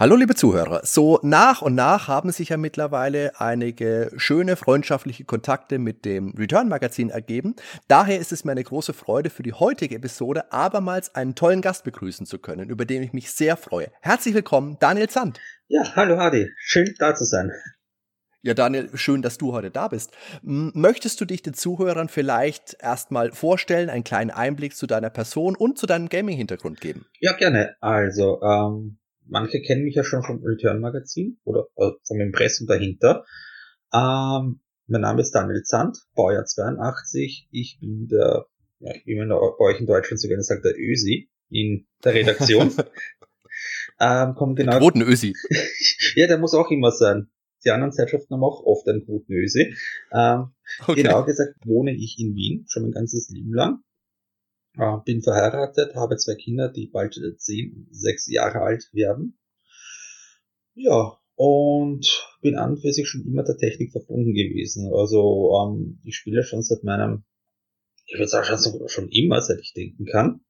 Hallo liebe Zuhörer, so nach und nach haben sich ja mittlerweile einige schöne freundschaftliche Kontakte mit dem Return Magazin ergeben. Daher ist es mir eine große Freude für die heutige Episode abermals einen tollen Gast begrüßen zu können, über den ich mich sehr freue. Herzlich willkommen, Daniel Zandt. Ja, hallo Hardy, schön da zu sein. Ja, Daniel, schön, dass du heute da bist. Möchtest du dich den Zuhörern vielleicht erstmal vorstellen, einen kleinen Einblick zu deiner Person und zu deinem Gaming-Hintergrund geben? Ja, gerne. Also, ähm, manche kennen mich ja schon vom Return Magazin oder äh, vom Impressum dahinter. Ähm, mein Name ist Daniel Zandt, Baujahr 82. Ich bin der, ja, wie man bei euch in Deutschland so gerne sagt, der Ösi in der Redaktion. ähm, kommt genau. Quoten Ösi. ja, der muss auch immer sein. Die anderen Zeitschriften haben auch oft einen guten Ösi. Ähm, okay. Genau gesagt wohne ich in Wien, schon mein ganzes Leben lang. Äh, bin verheiratet, habe zwei Kinder, die bald äh, zehn sechs Jahre alt werden. Ja, und bin an und für sich schon immer der Technik verbunden gewesen. Also ähm, ich spiele schon seit meinem, ich würde sagen schon, schon immer, seit ich denken kann.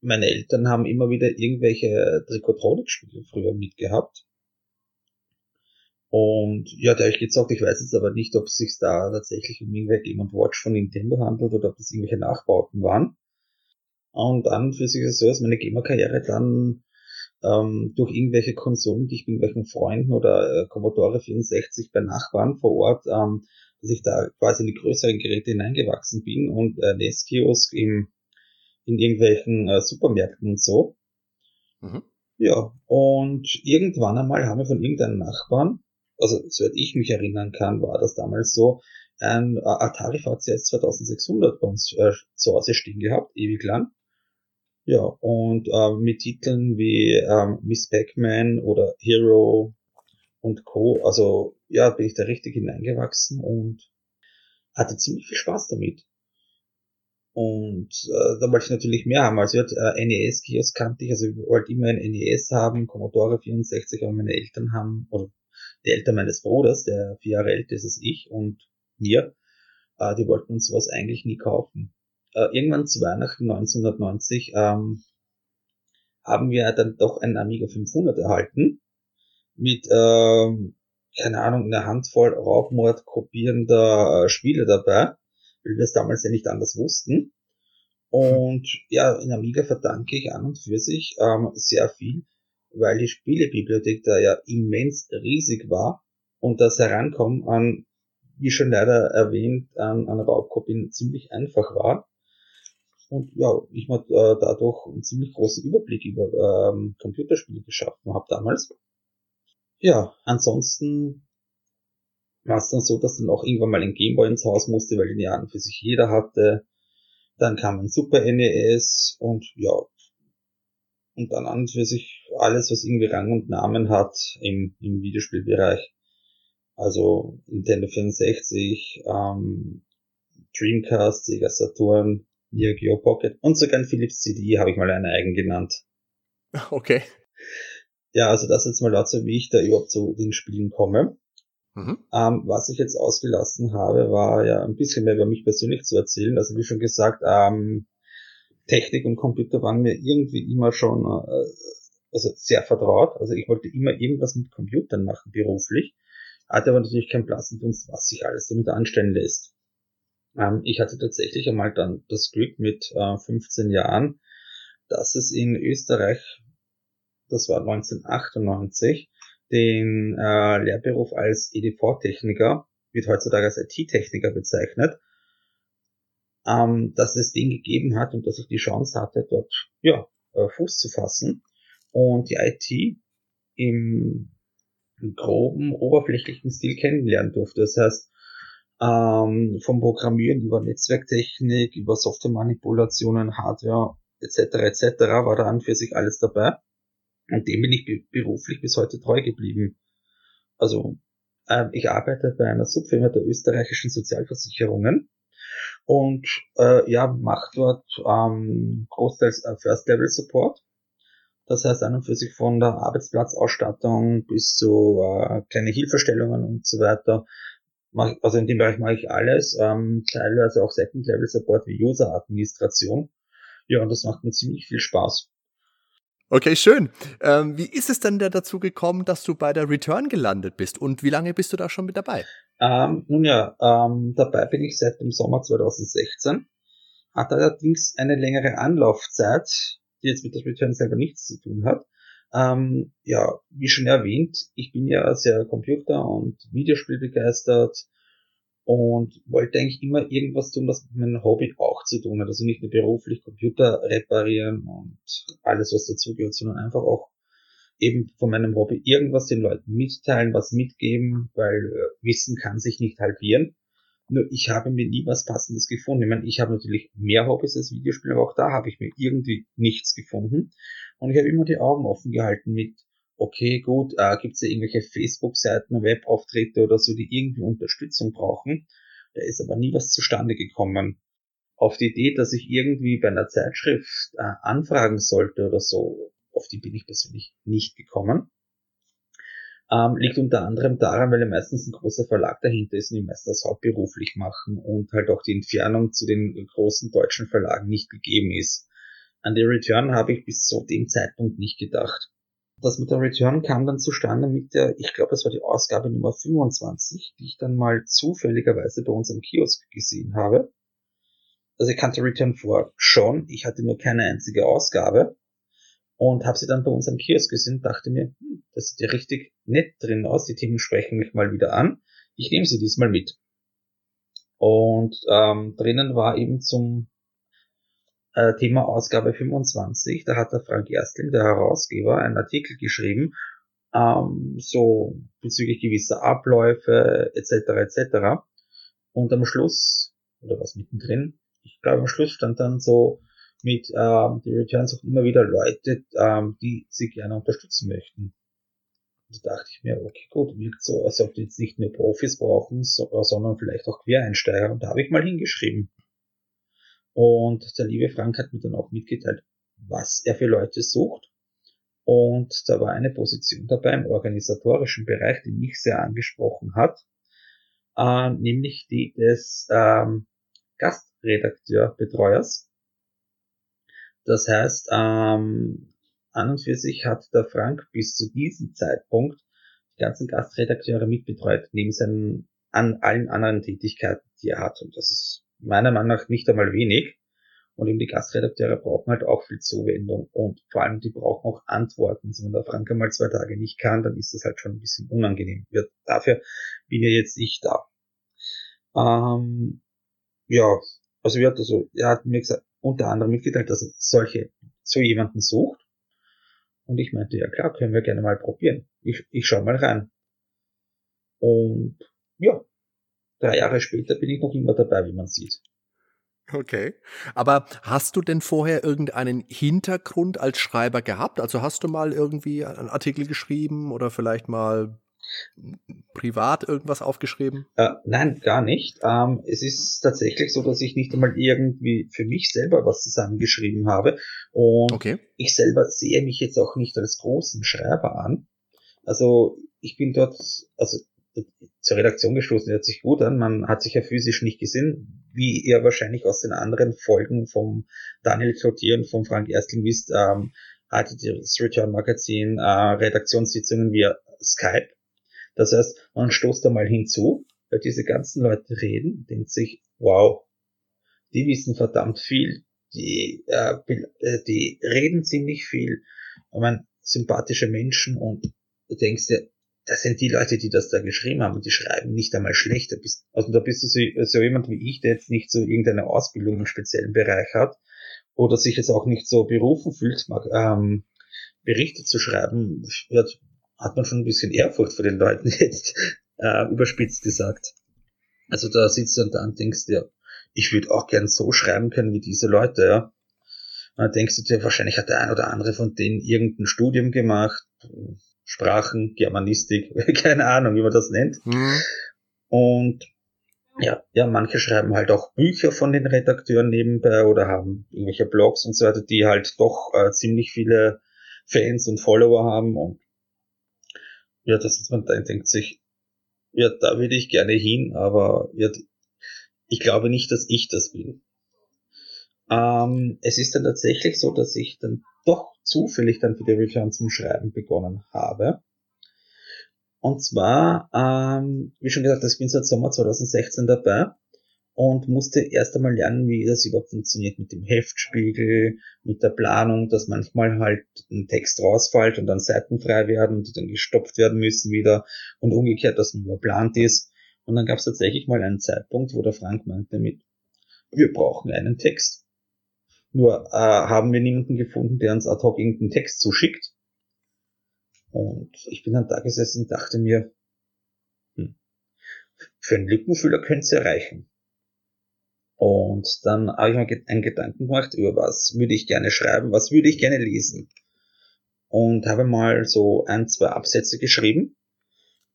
Meine Eltern haben immer wieder irgendwelche Trikotronik-Spiele früher mitgehabt. Und ja, da ich gesagt, ich weiß jetzt aber nicht, ob es sich da tatsächlich um irgendwelche Game Watch von Nintendo handelt oder ob das irgendwelche Nachbauten waren. Und an und für sich ist es so, dass meine Gamer-Karriere dann ähm, durch irgendwelche Konsolen, die ich mit irgendwelchen Freunden oder äh, Commodore 64 bei Nachbarn vor Ort, ähm, dass ich da quasi in die größeren Geräte hineingewachsen bin und äh, NES-Kiosk im, in irgendwelchen äh, Supermärkten und so. Mhm. Ja, und irgendwann einmal haben wir von irgendeinem Nachbarn, also soweit ich mich erinnern kann, war das damals so, ein Atari VCS 2600 bei uns äh, zu Hause stehen gehabt, ewig lang. Ja, und äh, mit Titeln wie ähm, Miss Pac-Man oder Hero und Co. Also ja, bin ich da richtig hineingewachsen und hatte ziemlich viel Spaß damit. Und äh, da wollte ich natürlich mehr haben. Also äh, NES-Kiosk kannte ich, also ich wollte immer ein NES haben, Commodore 64, aber meine Eltern haben, oder die Eltern meines Bruders, der vier Jahre älter ist als ich und mir, äh, die wollten uns sowas eigentlich nie kaufen äh, irgendwann zu Weihnachten 1990 ähm, haben wir dann doch einen Amiga 500 erhalten mit, äh, keine Ahnung, einer Handvoll Raubmord kopierender äh, Spiele dabei, weil wir es damals ja nicht anders wussten. Und ja, in Amiga verdanke ich an und für sich ähm, sehr viel, weil die Spielebibliothek da ja immens riesig war und das Herankommen an, wie schon leider erwähnt, an, an Raubkopien ziemlich einfach war. Und ja, ich mir äh, dadurch einen ziemlich großen Überblick über ähm, Computerspiele geschaffen habe damals. Ja, ansonsten war es dann so, dass dann auch irgendwann mal ein Gameboy ins Haus musste, weil den ja an für sich jeder hatte. Dann kam ein Super NES und ja, und dann an für sich alles, was irgendwie Rang und Namen hat im, im Videospielbereich. Also Nintendo 64, ähm, Dreamcast, Sega Saturn, Geo Pocket und sogar ein Philips CD habe ich mal eine eigen genannt. Okay. Ja, also das jetzt mal dazu, wie ich da überhaupt zu den Spielen komme. Mhm. Ähm, was ich jetzt ausgelassen habe, war ja ein bisschen mehr über mich persönlich zu erzählen. Also wie schon gesagt, ähm, Technik und Computer waren mir irgendwie immer schon äh, also sehr vertraut. Also ich wollte immer irgendwas mit Computern machen, beruflich. Hatte aber natürlich keinen Platz und was sich alles damit anstellen lässt. Ähm, ich hatte tatsächlich einmal dann das Glück mit äh, 15 Jahren, dass es in Österreich, das war 1998, den äh, Lehrberuf als EDV-Techniker, wird heutzutage als IT-Techniker bezeichnet, ähm, dass es den gegeben hat und dass ich die Chance hatte, dort ja, äh, Fuß zu fassen und die IT im groben, oberflächlichen Stil kennenlernen durfte. Das heißt, ähm, vom Programmieren über Netzwerktechnik, über Softwaremanipulationen, Hardware etc. etc. war da an für sich alles dabei. Und dem bin ich beruflich bis heute treu geblieben. Also äh, ich arbeite bei einer Subfirma der österreichischen Sozialversicherungen und äh, ja, macht dort ähm, großteils äh, First Level Support. Das heißt an und für sich von der Arbeitsplatzausstattung bis zu äh, kleine Hilfestellungen und so weiter. Also in dem Bereich mache ich alles, ähm, teilweise auch Second Level Support wie User Administration. Ja, und das macht mir ziemlich viel Spaß. Okay, schön. Ähm, wie ist es denn da dazu gekommen, dass du bei der Return gelandet bist und wie lange bist du da schon mit dabei? Ähm, nun ja, ähm, dabei bin ich seit dem Sommer 2016. Hat allerdings eine längere Anlaufzeit, die jetzt mit der Return selber nichts zu tun hat. Ähm, ja, wie schon erwähnt, ich bin ja sehr Computer- und Videospiel begeistert und wollte eigentlich immer irgendwas tun, was mit meinem Hobby auch zu tun hat. Also nicht nur beruflich Computer reparieren und alles, was dazugehört, sondern einfach auch eben von meinem Hobby irgendwas den Leuten mitteilen, was mitgeben, weil äh, Wissen kann sich nicht halbieren. Nur ich habe mir nie was Passendes gefunden. Ich meine, ich habe natürlich mehr Hobbys als Videospiele, aber auch da habe ich mir irgendwie nichts gefunden. Und ich habe immer die Augen offen gehalten mit, okay, gut, äh, gibt es ja irgendwelche Facebook-Seiten, Webauftritte oder so, die irgendwie Unterstützung brauchen. Da ist aber nie was zustande gekommen. Auf die Idee, dass ich irgendwie bei einer Zeitschrift äh, anfragen sollte oder so, auf die bin ich persönlich nicht gekommen. Ähm, liegt unter anderem daran, weil ja meistens ein großer Verlag dahinter ist und die meisten das hauptberuflich machen und halt auch die Entfernung zu den großen deutschen Verlagen nicht gegeben ist. An die Return habe ich bis zu dem Zeitpunkt nicht gedacht. Das mit der Return kam dann zustande mit der, ich glaube, es war die Ausgabe Nummer 25, die ich dann mal zufälligerweise bei uns am Kiosk gesehen habe. Also ich kannte Return vor schon, ich hatte nur keine einzige Ausgabe und habe sie dann bei uns am Kiosk gesehen dachte mir, hm, das sieht ja richtig nett drin aus, die Themen sprechen mich mal wieder an, ich nehme sie diesmal mit. Und ähm, drinnen war eben zum äh, Thema Ausgabe 25. Da hat der Frank Erstling, der Herausgeber, einen Artikel geschrieben, ähm, so bezüglich gewisser Abläufe etc. etc. Und am Schluss, oder was mittendrin, ich glaube am Schluss stand dann so mit, ähm, die Return sucht immer wieder Leute, ähm, die sie gerne unterstützen möchten. Und da dachte ich mir, okay, gut, wirkt so, als ob die jetzt nicht nur Profis brauchen, so, sondern vielleicht auch Quereinsteiger. Und da habe ich mal hingeschrieben. Und der liebe Frank hat mir dann auch mitgeteilt, was er für Leute sucht. Und da war eine Position dabei im organisatorischen Bereich, die mich sehr angesprochen hat, äh, nämlich die des ähm, Gastredakteurbetreuers. Das heißt, ähm, an und für sich hat der Frank bis zu diesem Zeitpunkt die ganzen Gastredakteure mitbetreut, neben seinen an allen anderen Tätigkeiten, die er hat. Und das ist meiner Meinung nach nicht einmal wenig. Und eben die Gastredakteure brauchen halt auch viel Zuwendung und vor allem die brauchen auch Antworten. Also wenn der Frank einmal zwei Tage nicht kann, dann ist das halt schon ein bisschen unangenehm. Wird, dafür bin ja jetzt ich da. Ähm, ja, also, wird also er hat mir gesagt, unter anderem mitgeteilt, dass er solche, so jemanden sucht. Und ich meinte, ja klar, können wir gerne mal probieren. Ich, ich schau mal rein. Und ja, drei Jahre später bin ich noch immer dabei, wie man sieht. Okay. Aber hast du denn vorher irgendeinen Hintergrund als Schreiber gehabt? Also hast du mal irgendwie einen Artikel geschrieben oder vielleicht mal privat irgendwas aufgeschrieben? Äh, nein, gar nicht. Ähm, es ist tatsächlich so, dass ich nicht einmal irgendwie für mich selber was zusammengeschrieben habe. Und okay. ich selber sehe mich jetzt auch nicht als großen Schreiber an. Also ich bin dort, also zur Redaktion gestoßen, hört sich gut an. Man hat sich ja physisch nicht gesehen, wie ihr wahrscheinlich aus den anderen Folgen vom Daniel Cloutier und vom Frank Erstling wisst, ähm, hatte das Return Magazin äh, Redaktionssitzungen via Skype. Das heißt, man stoßt da mal hinzu, weil diese ganzen Leute reden, denkt sich, wow, die wissen verdammt viel, die, äh, äh die reden ziemlich viel, ich meine, sympathische Menschen und du denkst dir, das sind die Leute, die das da geschrieben haben und die schreiben nicht einmal schlecht. Also da bist du so, so jemand wie ich, der jetzt nicht so irgendeine Ausbildung im speziellen Bereich hat oder sich jetzt auch nicht so berufen fühlt, ähm, Berichte zu schreiben, wird, hat man schon ein bisschen Ehrfurcht vor den Leuten jetzt, äh, überspitzt gesagt. Also da sitzt du und dann denkst dir, ich würde auch gern so schreiben können wie diese Leute, ja. Und dann denkst du dir, wahrscheinlich hat der ein oder andere von denen irgendein Studium gemacht, Sprachen, Germanistik, keine Ahnung, wie man das nennt. Mhm. Und ja, ja, manche schreiben halt auch Bücher von den Redakteuren nebenbei oder haben irgendwelche Blogs und so weiter, die halt doch äh, ziemlich viele Fans und Follower haben und ja, das ist man dann denkt sich, ja, da würde ich gerne hin, aber ja, ich glaube nicht, dass ich das bin. Ähm, es ist dann tatsächlich so, dass ich dann doch zufällig dann für die Return zum Schreiben begonnen habe. Und zwar, ähm, wie schon gesagt, ich bin seit Sommer 2016 dabei und musste erst einmal lernen, wie das überhaupt funktioniert mit dem Heftspiegel, mit der Planung, dass manchmal halt ein Text rausfällt und dann Seiten frei werden, die dann gestopft werden müssen wieder und umgekehrt, dass man überplant ist. Und dann gab es tatsächlich mal einen Zeitpunkt, wo der Frank meinte mit, wir brauchen einen Text. Nur äh, haben wir niemanden gefunden, der uns ad hoc irgendeinen Text zuschickt. Und ich bin dann da gesessen und dachte mir, hm, für einen Lückenfüller könnte es erreichen. Und dann habe ich mir einen Gedanken gemacht, über was würde ich gerne schreiben, was würde ich gerne lesen. Und habe mal so ein, zwei Absätze geschrieben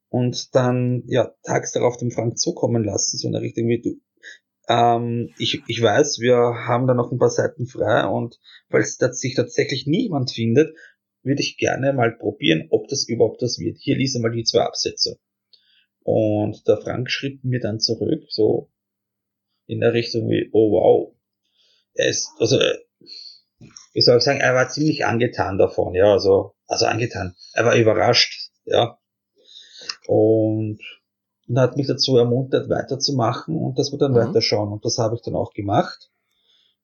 und dann, ja, tags darauf dem Frank zukommen lassen, so in der Richtung wie du. Ähm, ich, ich weiß, wir haben da noch ein paar Seiten frei und falls sich tatsächlich niemand findet, würde ich gerne mal probieren, ob das überhaupt das wird. Hier lese mal die zwei Absätze. Und der Frank schrieb mir dann zurück, so in der Richtung wie, oh wow. Er ist, also, äh, wie soll ich sagen, er war ziemlich angetan davon, ja, also, also angetan. Er war überrascht, ja. Und, und hat mich dazu ermuntert, weiterzumachen und dass wir dann mhm. weiterschauen. Und das habe ich dann auch gemacht.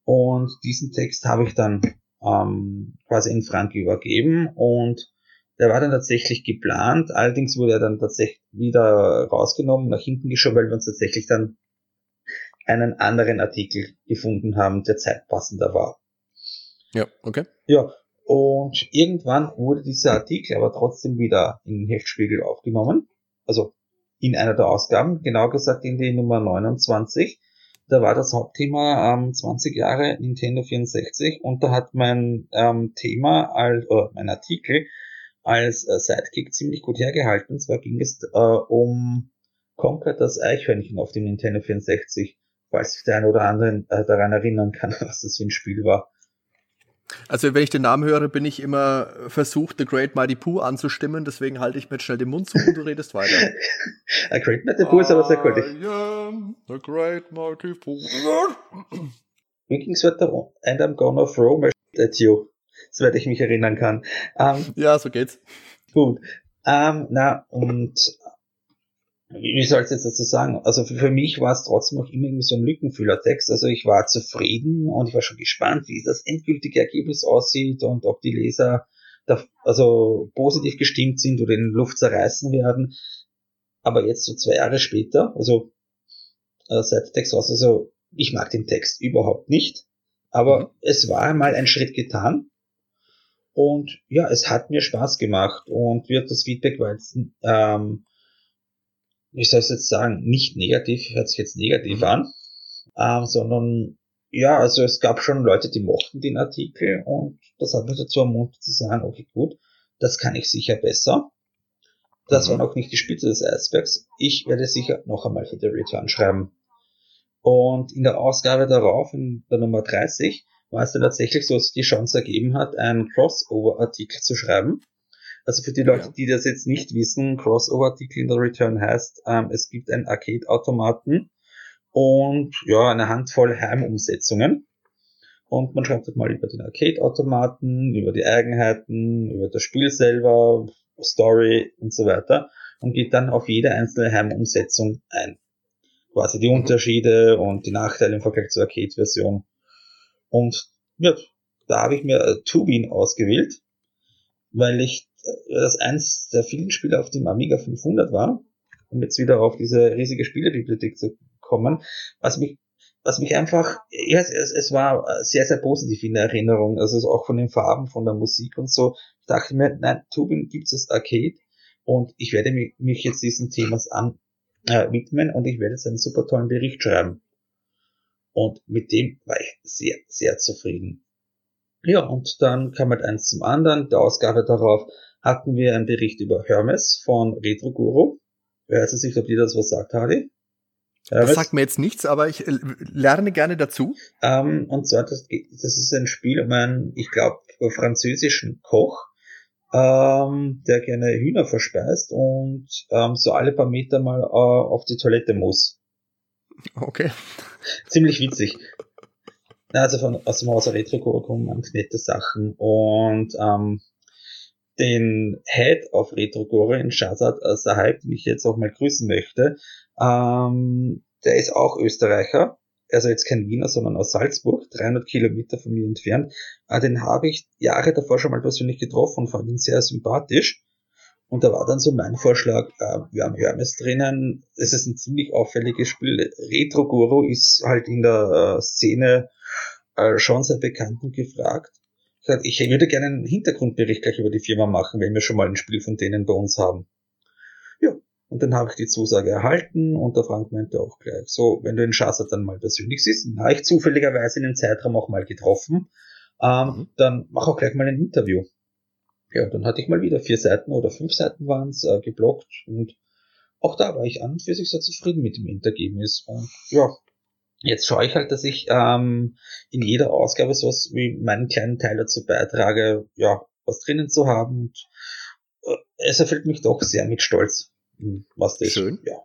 Und diesen Text habe ich dann ähm, quasi in Frank übergeben und der war dann tatsächlich geplant, allerdings wurde er dann tatsächlich wieder rausgenommen, nach hinten geschoben, weil wir uns tatsächlich dann einen anderen Artikel gefunden haben, der zeitpassender war. Ja, okay. Ja, und irgendwann wurde dieser Artikel aber trotzdem wieder in den Heftspiegel aufgenommen, also in einer der Ausgaben, genau gesagt in die Nummer 29 da war das Hauptthema ähm, 20 Jahre Nintendo 64 und da hat mein ähm, Thema, als, oder mein Artikel als äh, Sidekick ziemlich gut hergehalten. Und zwar ging es äh, um Conker das Eichhörnchen auf dem Nintendo 64, falls sich der eine oder andere äh, daran erinnern kann, was das für ein Spiel war. Also wenn ich den Namen höre, bin ich immer versucht, The Great Mighty Pooh anzustimmen, deswegen halte ich mir jetzt schnell den Mund zu und du redest weiter. A Great Mighty Pooh ist aber sehr kultig. The Great Mighty Pooh. Mir ging's weiter and I'm gonna throw my shit at you. Soweit ich mich erinnern kann. Um, ähm, ja, so geht's. Gut. Um, ähm, na, und wie soll ich jetzt dazu sagen? Also für, für mich war es trotzdem noch immer irgendwie so ein Lückenfüllertext. Also ich war zufrieden und ich war schon gespannt, wie das endgültige Ergebnis aussieht und ob die Leser da, also positiv gestimmt sind oder in Luft zerreißen werden. Aber jetzt so zwei Jahre später, also äh, seit der Text aus, also ich mag den Text überhaupt nicht, aber mhm. es war mal ein Schritt getan. Und ja, es hat mir Spaß gemacht und wird das Feedback war jetzt ähm, wie soll ich jetzt sagen, nicht negativ, hört sich jetzt negativ mhm. an, ähm, sondern ja, also es gab schon Leute, die mochten den Artikel und das hat mich dazu ermuntert zu sagen, okay, gut, das kann ich sicher besser. Das mhm. war noch nicht die Spitze des Eisbergs. Ich werde sicher noch einmal für die Return schreiben. Und in der Ausgabe darauf, in der Nummer 30, war es dann tatsächlich so, dass die Chance ergeben hat, einen Crossover-Artikel zu schreiben. Also für die Leute, die das jetzt nicht wissen, Crossover-Artikel in der Return heißt, ähm, es gibt einen Arcade-Automaten und ja, eine Handvoll Heimumsetzungen. Und man schreibt halt mal über den Arcade-Automaten, über die Eigenheiten, über das Spiel selber, Story und so weiter und geht dann auf jede einzelne Heimumsetzung ein. Quasi die mhm. Unterschiede und die Nachteile im Vergleich zur Arcade-Version. Und ja, da habe ich mir äh, Tubin ausgewählt, weil ich das eins der vielen Spiele auf dem Amiga 500 war, um jetzt wieder auf diese riesige Spielebibliothek zu kommen, was mich was mich einfach, ja, es, es war sehr, sehr positiv in der Erinnerung, also auch von den Farben, von der Musik und so. Ich dachte mir, nein, Tubin gibt es Arcade und ich werde mich, mich jetzt diesen Themas an, äh, widmen und ich werde jetzt einen super tollen Bericht schreiben. Und mit dem war ich sehr, sehr zufrieden. Ja, und dann kam halt eins zum anderen, der Ausgabe darauf hatten wir einen Bericht über Hermes von Retro Guru. Weiß es nicht, ob dir das was sagt, Hardy? Das sagt mir jetzt nichts, aber ich äh, lerne gerne dazu. Ähm, und zwar, das, das ist ein Spiel um einen, ich glaube, französischen Koch, ähm, der gerne Hühner verspeist und ähm, so alle paar Meter mal äh, auf die Toilette muss. Okay. Ziemlich witzig. Also von, aus dem Hause Retro kommen nette Sachen und ähm, den Head auf Retrogore in Shazad Sahib, den ich jetzt auch mal grüßen möchte, ähm, der ist auch Österreicher, also jetzt kein Wiener, sondern aus Salzburg, 300 Kilometer von mir entfernt. Äh, den habe ich Jahre davor schon mal persönlich getroffen und fand ihn sehr sympathisch. Und da war dann so mein Vorschlag, äh, wir haben Hermes drinnen, es ist ein ziemlich auffälliges Spiel. Retro Guru ist halt in der äh, Szene äh, schon sehr bekannt und gefragt ich würde gerne einen Hintergrundbericht gleich über die Firma machen, wenn wir schon mal ein Spiel von denen bei uns haben. Ja, und dann habe ich die Zusage erhalten und der Frank meinte auch gleich, so, wenn du den Schasser dann mal persönlich siehst, dann habe ich zufälligerweise in dem Zeitraum auch mal getroffen, ähm, mhm. dann mach auch gleich mal ein Interview. Ja, dann hatte ich mal wieder vier Seiten oder fünf Seiten waren es äh, geblockt und auch da war ich an und für sich sehr zufrieden mit dem Endergebnis. Und ja, Jetzt schaue ich halt, dass ich ähm, in jeder Ausgabe sowas wie meinen kleinen Teil dazu beitrage, ja, was drinnen zu haben. Und, äh, es erfüllt mich doch sehr mit Stolz, hm, was das Schön. Ja.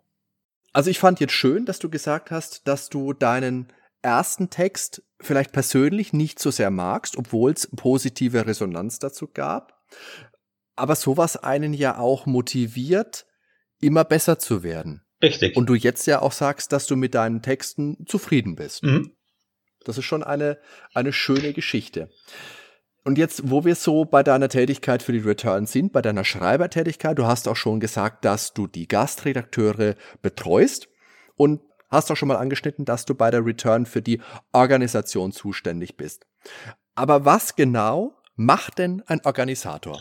Also ich fand jetzt schön, dass du gesagt hast, dass du deinen ersten Text vielleicht persönlich nicht so sehr magst, obwohl es positive Resonanz dazu gab. Aber sowas einen ja auch motiviert, immer besser zu werden. Richtig. Und du jetzt ja auch sagst, dass du mit deinen Texten zufrieden bist. Mhm. Das ist schon eine, eine schöne Geschichte. Und jetzt, wo wir so bei deiner Tätigkeit für die Return sind, bei deiner Schreibertätigkeit, du hast auch schon gesagt, dass du die Gastredakteure betreust und hast auch schon mal angeschnitten, dass du bei der Return für die Organisation zuständig bist. Aber was genau macht denn ein Organisator?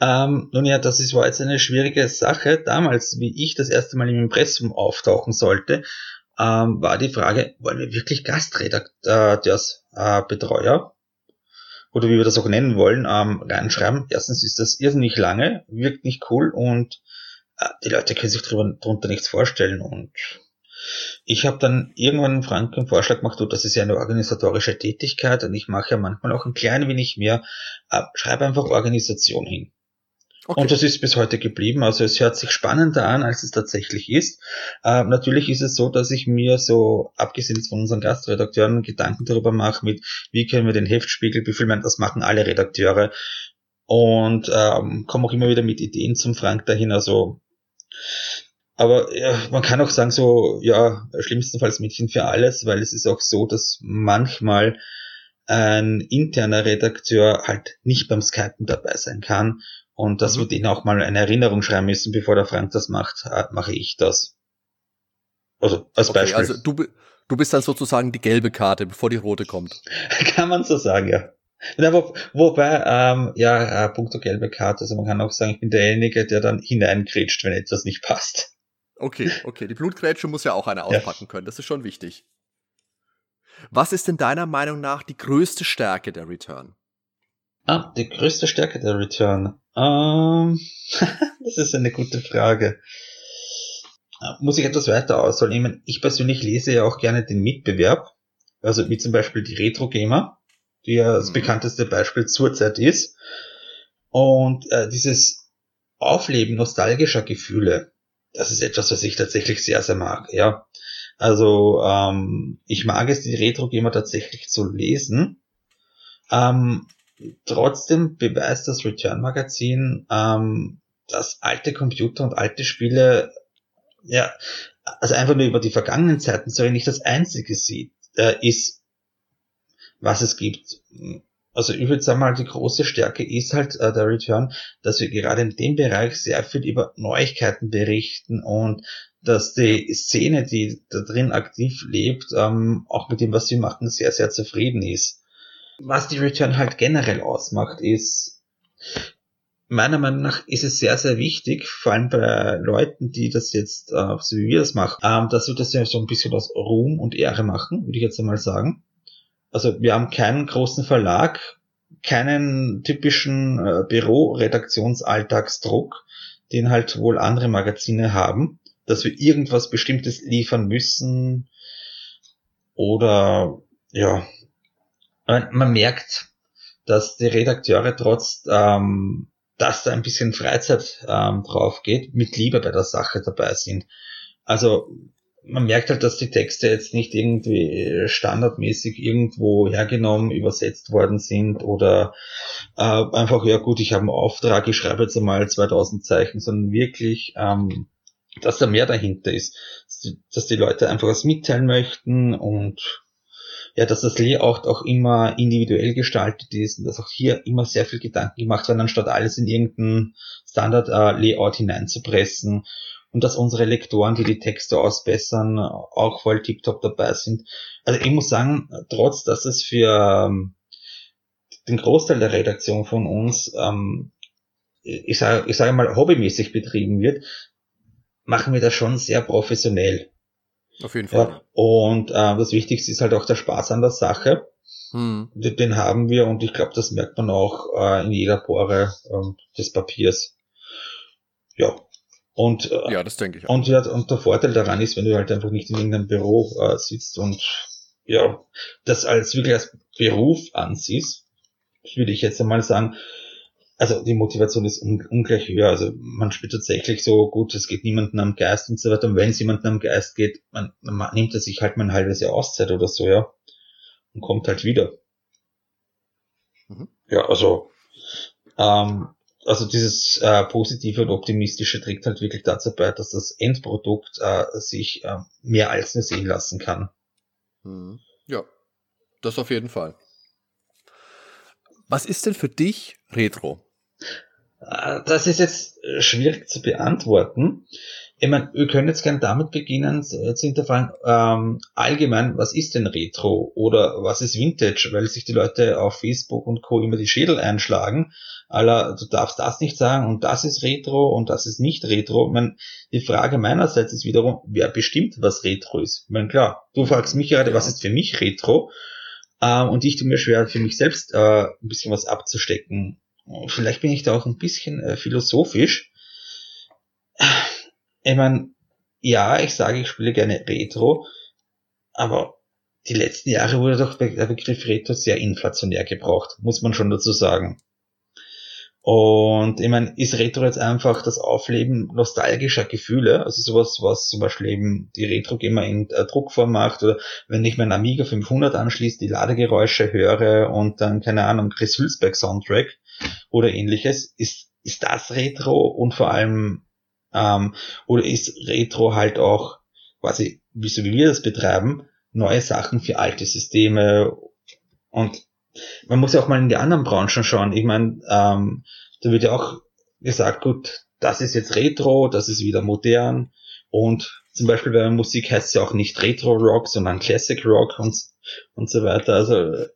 Ähm, nun ja, das ist, war jetzt eine schwierige Sache. Damals, wie ich das erste Mal im Impressum auftauchen sollte, ähm, war die Frage, wollen wir wirklich Gastredakteursbetreuer? Oder wie wir das auch nennen wollen, ähm, reinschreiben. Erstens ist das irrsinnig lange, wirkt nicht cool und äh, die Leute können sich darunter nichts vorstellen und ich habe dann irgendwann Frank einen Vorschlag gemacht, du, das ist ja eine organisatorische Tätigkeit und ich mache ja manchmal auch ein klein wenig mehr. Äh, schreib einfach Organisation hin. Okay. Und das ist bis heute geblieben. Also es hört sich spannender an, als es tatsächlich ist. Äh, natürlich ist es so, dass ich mir so, abgesehen von unseren Gastredakteuren, Gedanken darüber mache, mit wie können wir den Heftspiegel befüllen. Das machen alle Redakteure. Und ähm, komme auch immer wieder mit Ideen zum Frank dahin. Also aber ja, man kann auch sagen, so, ja, schlimmstenfalls Mädchen für alles, weil es ist auch so, dass manchmal ein interner Redakteur halt nicht beim Skypen dabei sein kann und dass mhm. wir denen auch mal eine Erinnerung schreiben müssen, bevor der Frank das macht, äh, mache ich das. Also als okay, Beispiel. Also du, du bist dann sozusagen die gelbe Karte, bevor die rote kommt. kann man so sagen, ja. Wo, wobei, ähm, ja, äh, punkto gelbe Karte, also man kann auch sagen, ich bin derjenige, der dann hineinkretscht, wenn etwas nicht passt. Okay, okay. Die Blutgrätsche muss ja auch einer auspacken ja. können, das ist schon wichtig. Was ist denn deiner Meinung nach die größte Stärke der Return? Ah, die größte Stärke der Return. Ähm, das ist eine gute Frage. Ah, muss ich etwas weiter ausholen? Ich, meine, ich persönlich lese ja auch gerne den Mitbewerb, also wie zum Beispiel die Retro Gamer, die ja das mhm. bekannteste Beispiel zurzeit ist. Und äh, dieses Aufleben nostalgischer Gefühle, das ist etwas, was ich tatsächlich sehr, sehr mag. Ja, also ähm, ich mag es, die Retro Gamer tatsächlich zu lesen. Ähm, Trotzdem beweist das Return Magazin, ähm, dass alte Computer und alte Spiele, ja, also einfach nur über die vergangenen Zeiten, sondern nicht das einzige sieht, äh, ist, was es gibt. Also ich würde sagen mal, die große Stärke ist halt äh, der Return, dass wir gerade in dem Bereich sehr viel über Neuigkeiten berichten und dass die Szene, die da drin aktiv lebt, ähm, auch mit dem, was sie machen, sehr, sehr zufrieden ist. Was die Return halt generell ausmacht, ist, meiner Meinung nach ist es sehr, sehr wichtig, vor allem bei Leuten, die das jetzt, äh, so wie wir das machen, ähm, dass wir das ja so ein bisschen aus Ruhm und Ehre machen, würde ich jetzt einmal sagen. Also wir haben keinen großen Verlag, keinen typischen äh, Büro-Redaktionsalltagsdruck, den halt wohl andere Magazine haben. dass wir irgendwas Bestimmtes liefern müssen oder ja, man, merkt, dass die Redakteure trotz, ähm, dass da ein bisschen Freizeit ähm, drauf geht, mit Liebe bei der Sache dabei sind. Also man merkt halt, dass die Texte jetzt nicht irgendwie standardmäßig irgendwo hergenommen, übersetzt worden sind oder äh, einfach, ja gut, ich habe einen Auftrag, ich schreibe jetzt einmal 2000 Zeichen, sondern wirklich, ähm, dass da mehr dahinter ist, dass die Leute einfach was mitteilen möchten und ja, dass das Layout auch immer individuell gestaltet ist und dass auch hier immer sehr viel Gedanken gemacht werden, anstatt alles in irgendein Standard-Layout äh, hineinzupressen und dass unsere Lektoren, die die Texte ausbessern, auch voll tiptop dabei sind. Also ich muss sagen, trotz dass es für ähm, den Großteil der Redaktion von uns, ähm, ich sage ich sag mal, hobbymäßig betrieben wird, machen wir das schon sehr professionell. Auf jeden Fall. Ja, und äh, das Wichtigste ist halt auch der Spaß an der Sache. Hm. Den, den haben wir und ich glaube, das merkt man auch äh, in jeder Pore äh, des Papiers. Ja. Und, äh, ja, das denke ich auch. Und, ja, und der Vorteil daran ist, wenn du halt einfach nicht in irgendeinem Büro äh, sitzt und ja, das als wirklich als Beruf ansiehst, würde ich jetzt einmal sagen, also die Motivation ist un ungleich höher. Also man spielt tatsächlich so, gut, es geht niemanden am Geist und so weiter. Und wenn es jemanden am Geist geht, man, man nimmt er sich halt mal ein halbes Jahr Auszeit oder so, ja. Und kommt halt wieder. Mhm. Ja, also, ähm, also dieses äh, positive und optimistische trägt halt wirklich dazu bei, dass das Endprodukt äh, sich äh, mehr als nur sehen lassen kann. Mhm. Ja, das auf jeden Fall. Was ist denn für dich Retro? Äh, das ist jetzt äh, schwierig zu beantworten. Ich meine, wir können jetzt gerne damit beginnen, äh, zu hinterfragen, ähm, allgemein, was ist denn Retro oder was ist Vintage, weil sich die Leute auf Facebook und Co. immer die Schädel einschlagen. Aller, du darfst das nicht sagen und das ist Retro und das ist nicht Retro. Ich meine, die Frage meinerseits ist wiederum, wer bestimmt, was Retro ist? Ich meine, klar, du fragst mich gerade, was ist für mich Retro? Ähm, und ich tue mir schwer, für mich selbst äh, ein bisschen was abzustecken vielleicht bin ich da auch ein bisschen äh, philosophisch. Ich meine, ja, ich sage, ich spiele gerne Retro, aber die letzten Jahre wurde doch der Begriff Retro sehr inflationär gebraucht, muss man schon dazu sagen. Und ich meine, ist Retro jetzt einfach das Aufleben nostalgischer Gefühle, also sowas, was zum Beispiel eben die Retro-Gamer in äh, Druckform macht, oder wenn ich mein Amiga 500 anschließe, die Ladegeräusche höre und dann, keine Ahnung, Chris Hülsberg Soundtrack, oder ähnliches. Ist, ist das Retro und vor allem, ähm, oder ist Retro halt auch quasi, wie so wie wir das betreiben, neue Sachen für alte Systeme und man muss ja auch mal in die anderen Branchen schauen. Ich meine, ähm, da wird ja auch gesagt, gut, das ist jetzt Retro, das ist wieder modern und zum Beispiel bei Musik heißt es ja auch nicht Retro Rock, sondern Classic Rock und, und so weiter. Also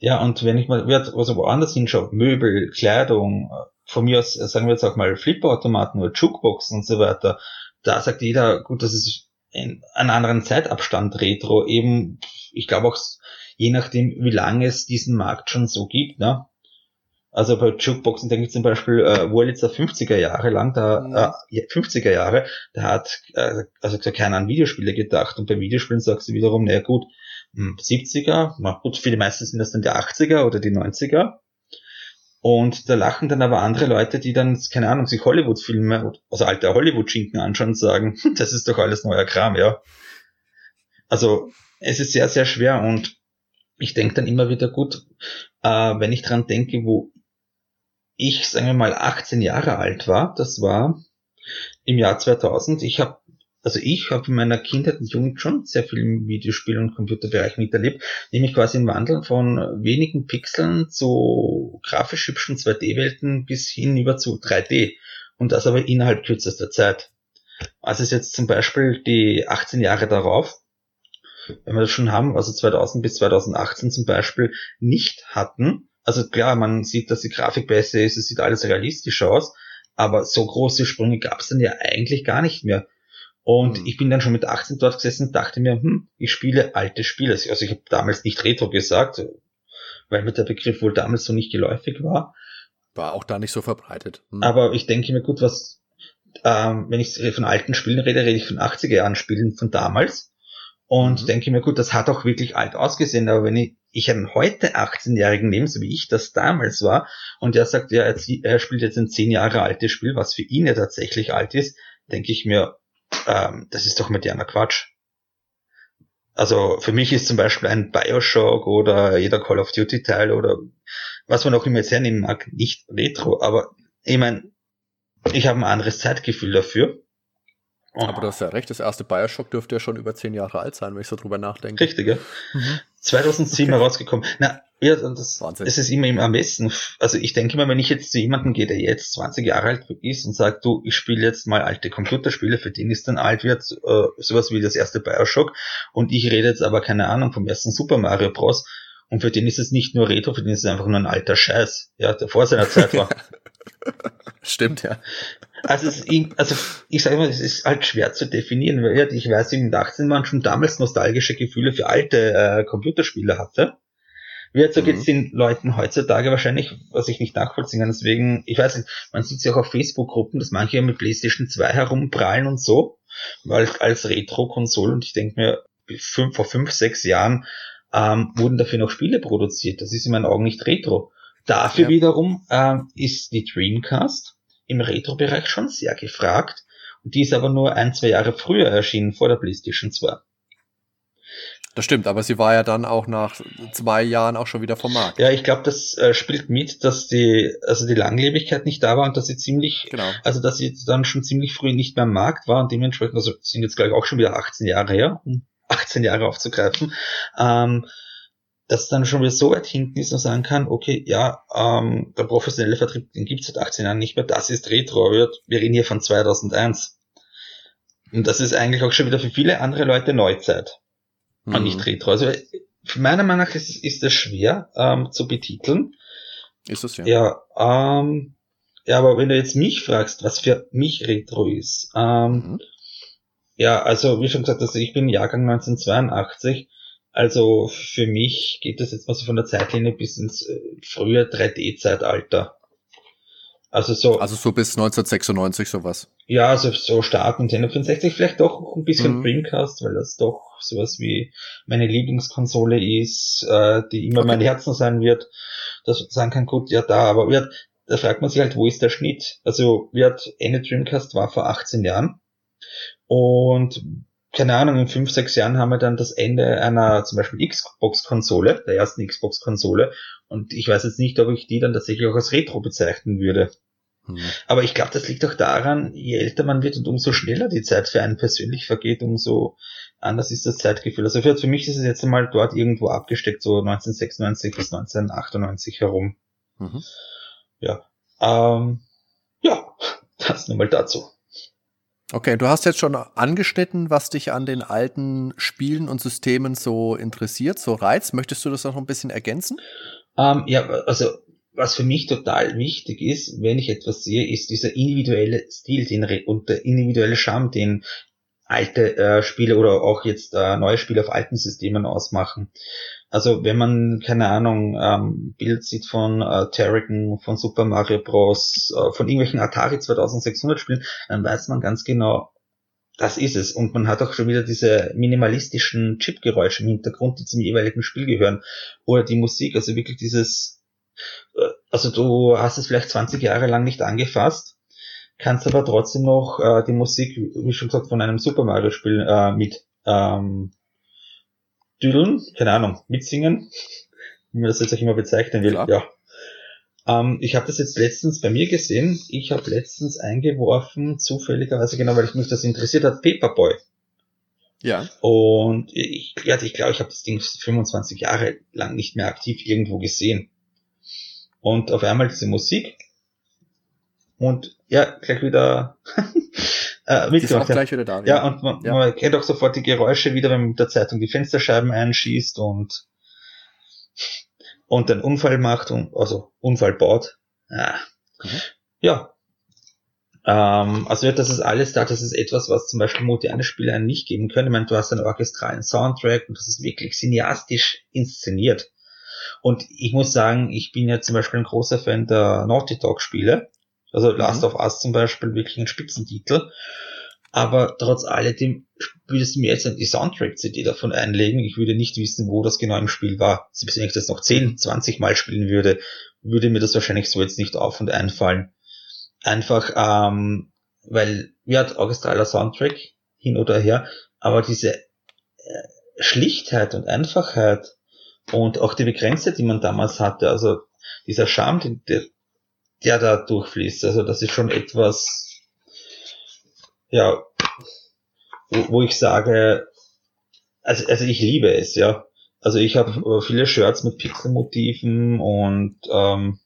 ja, und wenn ich mal also woanders hinschaue, Möbel, Kleidung, von mir aus, sagen wir jetzt auch mal Flipperautomaten oder Jukeboxen und so weiter, da sagt jeder, gut, das ist ein, einen anderen Zeitabstand Retro, eben, ich glaube auch, je nachdem, wie lange es diesen Markt schon so gibt, ne? Also bei Jukeboxen denke ich zum Beispiel, äh, Wurlitzer 50er Jahre lang, da, mhm. äh, 50er Jahre, da hat äh, also keiner an Videospiele gedacht. Und bei Videospielen sagst du wiederum, naja gut, 70er, hm, gut, für die meisten sind das dann die 80er oder die 90er. Und da lachen dann aber andere Leute, die dann, keine Ahnung, sich Hollywood-Filme, also alte Hollywood-Schinken anschauen und sagen, das ist doch alles neuer Kram, ja. Also es ist sehr, sehr schwer und ich denke dann immer wieder gut, äh, wenn ich dran denke, wo ich, sagen wir mal, 18 Jahre alt war, das war im Jahr 2000. Ich habe also ich habe in meiner Kindheit und Jugend schon sehr viel im Videospiel- und Computerbereich miterlebt, nämlich quasi im Wandel von wenigen Pixeln zu grafisch hübschen 2D-Welten bis hinüber zu 3D. Und das aber innerhalb kürzester Zeit. Also ist jetzt zum Beispiel die 18 Jahre darauf, wenn wir das schon haben, also 2000 bis 2018 zum Beispiel nicht hatten, also klar, man sieht, dass die Grafik besser ist, es sieht alles realistisch aus, aber so große Sprünge gab es dann ja eigentlich gar nicht mehr. Und mhm. ich bin dann schon mit 18 dort gesessen und dachte mir, hm, ich spiele alte Spiele. Also ich habe damals nicht Retro gesagt, weil mir der Begriff wohl damals so nicht geläufig war. War auch da nicht so verbreitet. Hm. Aber ich denke mir, gut, was ähm, wenn ich von alten Spielen rede, rede ich von 80er Jahren Spielen von damals. Und mhm. denke mir, gut, das hat auch wirklich alt ausgesehen, aber wenn ich, ich einen heute 18-Jährigen nehme, so wie ich das damals war, und der sagt, ja, er, spielt jetzt ein 10 Jahre altes Spiel, was für ihn ja tatsächlich alt ist, denke ich mir, ähm, das ist doch moderner Quatsch. Also für mich ist zum Beispiel ein Bioshock oder jeder Call of Duty Teil oder was man auch immer jetzt hernehmen mag, nicht retro, aber ich meine, ich habe ein anderes Zeitgefühl dafür. Oh. Aber du hast ja recht, das erste Bioshock dürfte ja schon über zehn Jahre alt sein, wenn ich so drüber nachdenke. Richtig, ja. Mhm. 2007 okay. rausgekommen. Na, ja, das, Wahnsinn. das ist immer im am besten. Also ich denke mal, wenn ich jetzt zu jemandem gehe, der jetzt 20 Jahre alt ist und sagt, du, ich spiele jetzt mal alte Computerspiele, für den ist dann alt wird, äh, sowas wie das erste Bioshock, und ich rede jetzt aber keine Ahnung vom ersten Super Mario Bros. Und für den ist es nicht nur Retro, für den ist es einfach nur ein alter Scheiß, ja, der vor seiner Zeit war. Stimmt, ja. Also, es, also ich sage mal, es ist halt schwer zu definieren, weil ich weiß, im 18 man schon damals nostalgische Gefühle für alte äh, Computerspiele hatte. Wie jetzt so mhm. geht's den Leuten heutzutage wahrscheinlich, was ich nicht nachvollziehen kann. Deswegen, ich weiß nicht, man sieht ja auch auf Facebook-Gruppen, dass manche mit PlayStation 2 herumprallen und so, weil als Retro-Konsole und ich denke mir, fünf, vor fünf, sechs Jahren ähm, wurden dafür noch Spiele produziert. Das ist in meinen Augen nicht Retro. Dafür ja. wiederum ähm, ist die Dreamcast im Retro-Bereich schon sehr gefragt. Und die ist aber nur ein, zwei Jahre früher erschienen, vor der PlayStation 2. Das stimmt, aber sie war ja dann auch nach zwei Jahren auch schon wieder vom Markt. Ja, ich glaube, das äh, spielt mit, dass die, also die Langlebigkeit nicht da war und dass sie ziemlich, genau. also dass sie dann schon ziemlich früh nicht mehr am Markt war und dementsprechend, also sind jetzt gleich auch schon wieder 18 Jahre her, um 18 Jahre aufzugreifen, ähm, dass dann schon wieder so weit hinten ist und sagen kann, okay, ja, ähm, der professionelle Vertrieb, den gibt's seit 18 Jahren nicht mehr, das ist Retro, wir, wir reden hier von 2001. Und das ist eigentlich auch schon wieder für viele andere Leute Neuzeit mhm. und nicht Retro. Also meiner Meinung nach ist, ist das schwer ähm, zu betiteln. Ist das ja. Ja, ähm, ja, aber wenn du jetzt mich fragst, was für mich Retro ist, ähm, mhm. ja, also wie schon gesagt, also ich bin Jahrgang 1982 also für mich geht das jetzt mal so von der Zeitlinie bis ins äh, frühe 3D-Zeitalter. Also so. Also so bis 1996 sowas. Ja, also so Start Nintendo 64, vielleicht doch ein bisschen mhm. Dreamcast, weil das doch sowas wie meine Lieblingskonsole ist, äh, die immer okay. mein Herzen sein wird, dass man sagen kann, gut, ja da, aber wird, da fragt man sich halt, wo ist der Schnitt? Also wird Ende Dreamcast war vor 18 Jahren und keine Ahnung, in fünf, sechs Jahren haben wir dann das Ende einer zum Beispiel Xbox-Konsole, der ersten Xbox-Konsole. Und ich weiß jetzt nicht, ob ich die dann tatsächlich auch als Retro bezeichnen würde. Hm. Aber ich glaube, das liegt auch daran, je älter man wird und umso schneller die Zeit für einen persönlich vergeht, umso anders ist das Zeitgefühl. Also für, für mich ist es jetzt einmal dort irgendwo abgesteckt, so 1996 bis 1998 herum. Mhm. Ja. Ähm, ja, das nur mal dazu. Okay, du hast jetzt schon angeschnitten, was dich an den alten Spielen und Systemen so interessiert, so reizt. Möchtest du das noch ein bisschen ergänzen? Ähm, ja, also was für mich total wichtig ist, wenn ich etwas sehe, ist dieser individuelle Stil den, und der individuelle Charme, den alte äh, Spiele oder auch jetzt äh, neue Spiele auf alten Systemen ausmachen. Also wenn man, keine Ahnung, ähm, Bild sieht von äh, Terrican, von Super Mario Bros., äh, von irgendwelchen Atari 2600 Spielen, dann weiß man ganz genau, das ist es. Und man hat auch schon wieder diese minimalistischen Chip-Geräusche im Hintergrund, die zum jeweiligen Spiel gehören. Oder die Musik, also wirklich dieses, äh, also du hast es vielleicht 20 Jahre lang nicht angefasst, kannst aber trotzdem noch äh, die Musik, wie schon gesagt, von einem Super Mario Spiel äh, mit ähm, düdeln, keine Ahnung, mitsingen, wie man das jetzt auch immer bezeichnen will, Klar. ja. Ähm, ich habe das jetzt letztens bei mir gesehen. Ich habe letztens eingeworfen, zufälligerweise genau, weil ich mich das interessiert hat, Paperboy. Ja. Und ich, ja, ich glaube, ich habe das Ding 25 Jahre lang nicht mehr aktiv irgendwo gesehen. Und auf einmal diese Musik. Und ja, gleich wieder äh, mitgemacht. Auch gleich wieder da. Ja, ja und man, ja. man kennt auch sofort die Geräusche wieder, wenn man mit der Zeitung die Fensterscheiben einschießt und und den Unfall macht und also Unfall baut. Ah. Mhm. Ja. Ähm, also das ist alles da, das ist etwas, was zum Beispiel moderne Spiele einen nicht geben können. Ich meine, du hast einen orchestralen Soundtrack und das ist wirklich cineastisch inszeniert. Und ich muss sagen, ich bin ja zum Beispiel ein großer Fan der Naughty Dog Spiele Also Last mhm. of Us zum Beispiel wirklich ein Spitzentitel. Aber trotz alledem würdest du mir jetzt die Soundtrack-CD davon einlegen. Ich würde nicht wissen, wo das genau im Spiel war. Selbst wenn ich das noch 10, 20 Mal spielen würde, würde mir das wahrscheinlich so jetzt nicht auf und einfallen. Einfach, ähm, weil, ja, orchestraler Soundtrack hin oder her, aber diese äh, Schlichtheit und Einfachheit und auch die Begrenze, die man damals hatte, also dieser Charme, der, der da durchfließt, also das ist schon etwas, ja, wo, wo ich sage, also, also ich liebe es, ja. Also ich habe mhm. viele Shirts mit Pixelmotiven und ähm,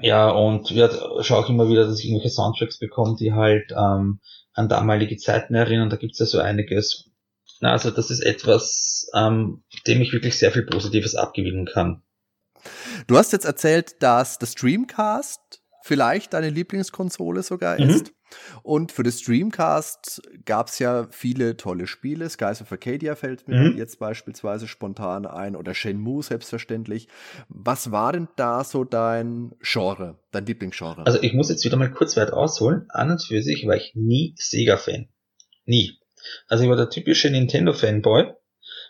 ja, und ja, schaue auch immer wieder, dass ich irgendwelche Soundtracks bekomme, die halt ähm, an damalige Zeiten erinnern. Da gibt's ja so einiges. Na, also das ist etwas, ähm, dem ich wirklich sehr viel Positives abgewinnen kann. Du hast jetzt erzählt, dass das Streamcast vielleicht deine Lieblingskonsole sogar mhm. ist. Und für das Streamcast gab es ja viele tolle Spiele. Skies of Arcadia fällt mir mhm. jetzt beispielsweise spontan ein oder Shenmue selbstverständlich. Was war denn da so dein Genre, dein Lieblingsgenre? Also ich muss jetzt wieder mal kurz weit ausholen. An und für sich war ich nie Sega-Fan. Nie. Also ich war der typische Nintendo-Fanboy.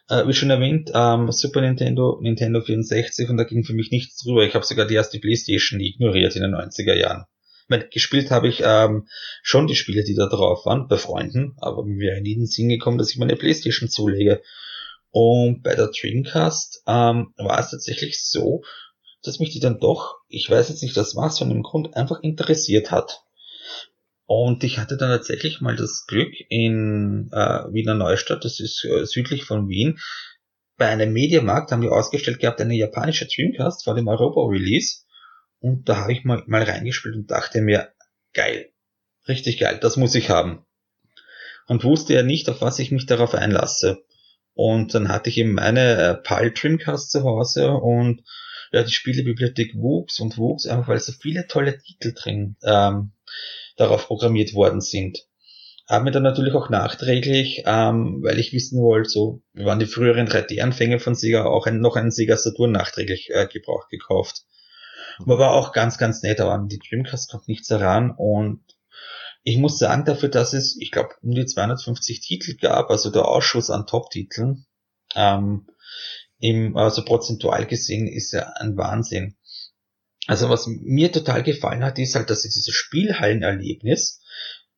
Äh, wie schon erwähnt, ähm, Super Nintendo, Nintendo 64 und da ging für mich nichts drüber. Ich habe sogar die erste Playstation ignoriert in den 90er Jahren. Ich meine, gespielt habe ich ähm, schon die Spiele, die da drauf waren, bei Freunden, aber mir wäre nie in den Sinn gekommen, dass ich meine Playstation zulege. Und bei der Dreamcast ähm, war es tatsächlich so, dass mich die dann doch, ich weiß jetzt nicht, das was von dem Grund, einfach interessiert hat. Und ich hatte dann tatsächlich mal das Glück in äh, Wiener Neustadt, das ist äh, südlich von Wien, bei einem Mediamarkt haben die ausgestellt gehabt eine japanische Dreamcast vor dem Europa-Release. Und da habe ich mal, mal reingespielt und dachte mir, geil, richtig geil, das muss ich haben. Und wusste ja nicht, auf was ich mich darauf einlasse. Und dann hatte ich eben meine äh, PAL Dreamcast zu Hause und ja, die Spielebibliothek wuchs und wuchs, einfach weil so viele tolle Titel drin ähm, darauf programmiert worden sind. Haben mir dann natürlich auch nachträglich, ähm, weil ich wissen wollte, so, wir waren die früheren 3D-Anfänge von Sega, auch ein, noch einen Sega Saturn nachträglich äh, gebraucht gekauft. Aber war auch ganz, ganz nett, aber an die Dreamcast kommt nichts heran und ich muss sagen, dafür, dass es, ich glaube, um die 250 Titel gab, also der Ausschuss an Top-Titeln, ähm, im, also prozentual gesehen, ist ja ein Wahnsinn. Also was mir total gefallen hat, ist halt, dass du dieses Spielhallenerlebnis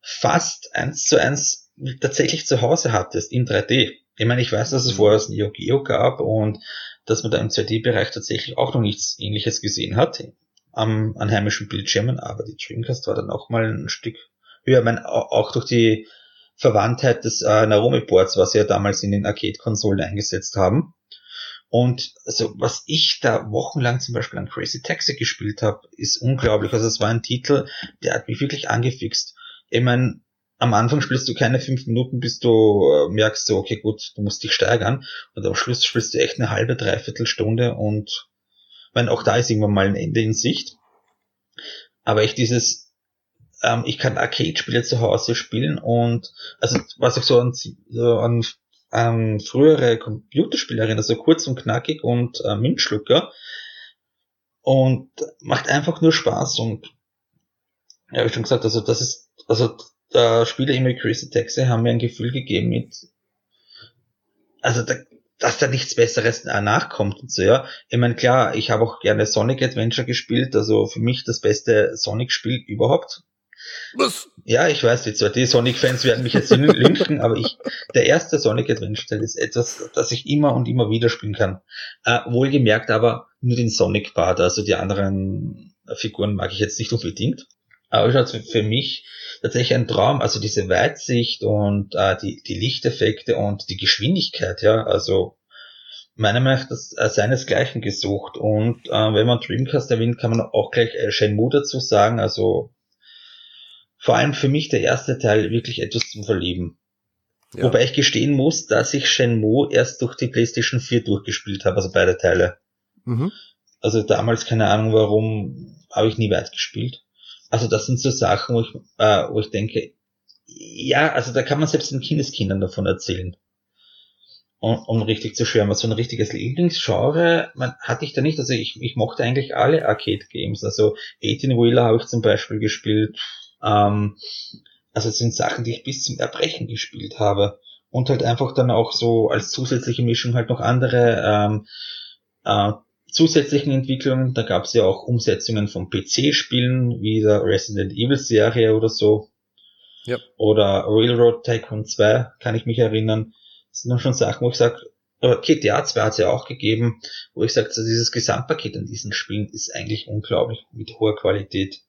fast eins zu eins tatsächlich zu Hause hattest in 3D. Ich meine, ich weiß, dass es mhm. vorher das Neo Geo gab und dass man da im 2D-Bereich tatsächlich auch noch nichts ähnliches gesehen hat am, an heimischen Bildschirmen, aber die Dreamcast war dann auch mal ein Stück höher. Ich meine, auch durch die Verwandtheit des äh, Narumi-Boards, was sie ja damals in den Arcade-Konsolen eingesetzt haben. Und also was ich da wochenlang zum Beispiel an Crazy Taxi gespielt habe, ist unglaublich. Also es war ein Titel, der hat mich wirklich angefixt. Ich meine, am Anfang spielst du keine fünf Minuten, bis du äh, merkst, so, okay, gut, du musst dich steigern. Und am Schluss spielst du echt eine halbe, dreiviertel Stunde und wenn auch da ist irgendwann mal ein Ende in Sicht. Aber ich dieses, ähm, ich kann Arcade-Spiele zu Hause spielen und also was ich so an, so an ähm, frühere Computerspielerin, also kurz und knackig und äh, Mintschlucker. Und macht einfach nur Spaß und ja, ich schon gesagt, also das ist, also da Spiele immer Crazy Taxi haben mir ein Gefühl gegeben mit, also da, dass da nichts Besseres nachkommt und so, ja. Ich meine, klar, ich habe auch gerne Sonic Adventure gespielt, also für mich das beste Sonic-Spiel überhaupt. Was? Ja, ich weiß, die 2D-Sonic-Fans werden mich jetzt linken, aber ich, der erste Sonic Adventure ist etwas, das ich immer und immer wieder spielen kann. Äh, wohlgemerkt aber nur den Sonic-Part, also die anderen Figuren mag ich jetzt nicht unbedingt. Aber es ist für mich tatsächlich ein Traum, also diese Weitsicht und äh, die, die Lichteffekte und die Geschwindigkeit, ja, also meiner Meinung nach das äh, seinesgleichen gesucht. Und äh, wenn man Dreamcast erwähnt, kann man auch gleich äh, Shenmue dazu sagen, also vor allem für mich der erste Teil wirklich etwas zum Verlieben. Ja. Wobei ich gestehen muss, dass ich Shenmue erst durch die PlayStation 4 durchgespielt habe, also beide Teile. Mhm. Also damals keine Ahnung warum, habe ich nie weit gespielt. Also das sind so Sachen, wo ich, äh, wo ich denke, ja, also da kann man selbst den Kindeskindern davon erzählen. um, um richtig zu schwärmen. So ein richtiges Lieblingsgenre man, hatte ich da nicht. Also ich, ich mochte eigentlich alle Arcade-Games. Also 18 Wheeler habe ich zum Beispiel gespielt. Ähm, also es sind Sachen, die ich bis zum Erbrechen gespielt habe. Und halt einfach dann auch so als zusätzliche Mischung halt noch andere ähm, äh, zusätzlichen Entwicklungen. Da gab es ja auch Umsetzungen von PC-Spielen, wie der Resident Evil-Serie oder so. Ja. Oder Railroad Tycoon 2, kann ich mich erinnern. Das sind dann schon Sachen, wo ich sage, GTA 2 hat es ja auch gegeben, wo ich sage, so dieses Gesamtpaket an diesen Spielen ist eigentlich unglaublich mit hoher Qualität.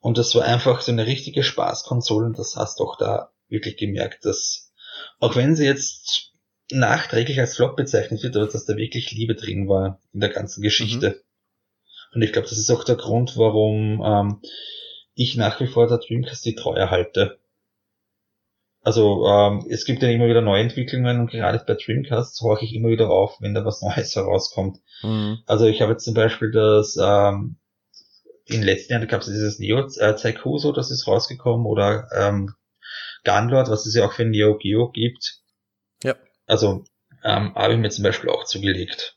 Und das war einfach so eine richtige Spaßkonsole und das hast du auch da wirklich gemerkt, dass auch wenn sie jetzt nachträglich als Flop bezeichnet wird, aber dass da wirklich Liebe drin war in der ganzen Geschichte. Mhm. Und ich glaube, das ist auch der Grund, warum ähm, ich nach wie vor der Dreamcast die Treue halte. Also ähm, es gibt ja immer wieder Neuentwicklungen und gerade bei Dreamcast horche ich immer wieder auf, wenn da was Neues herauskommt. Mhm. Also ich habe jetzt zum Beispiel das ähm, in den letzten Jahren gab es dieses Neo äh, Zaikuso, das ist rausgekommen, oder ähm, Gunlord, was es ja auch für Neo Geo gibt. Ja. Also ähm, habe ich mir zum Beispiel auch zugelegt.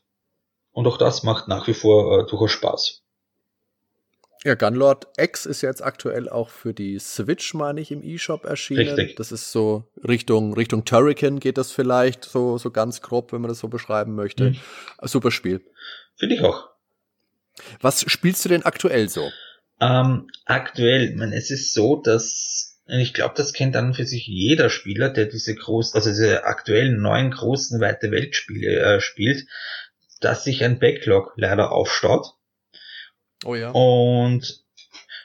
Und auch das macht nach wie vor äh, durchaus Spaß. Ja, Gunlord X ist jetzt aktuell auch für die Switch, meine ich, im E-Shop erschienen. Richtig. Das ist so Richtung, Richtung Turrican geht das vielleicht, so, so ganz grob, wenn man das so beschreiben möchte. Mhm. Super Spiel. Finde ich auch. Was spielst du denn aktuell so? Ähm, aktuell, man, es ist so, dass ich glaube, das kennt dann für sich jeder Spieler, der diese großen, also diese aktuellen neuen großen weite Weltspiele äh, spielt, dass sich ein Backlog leider aufstaut Oh ja. Und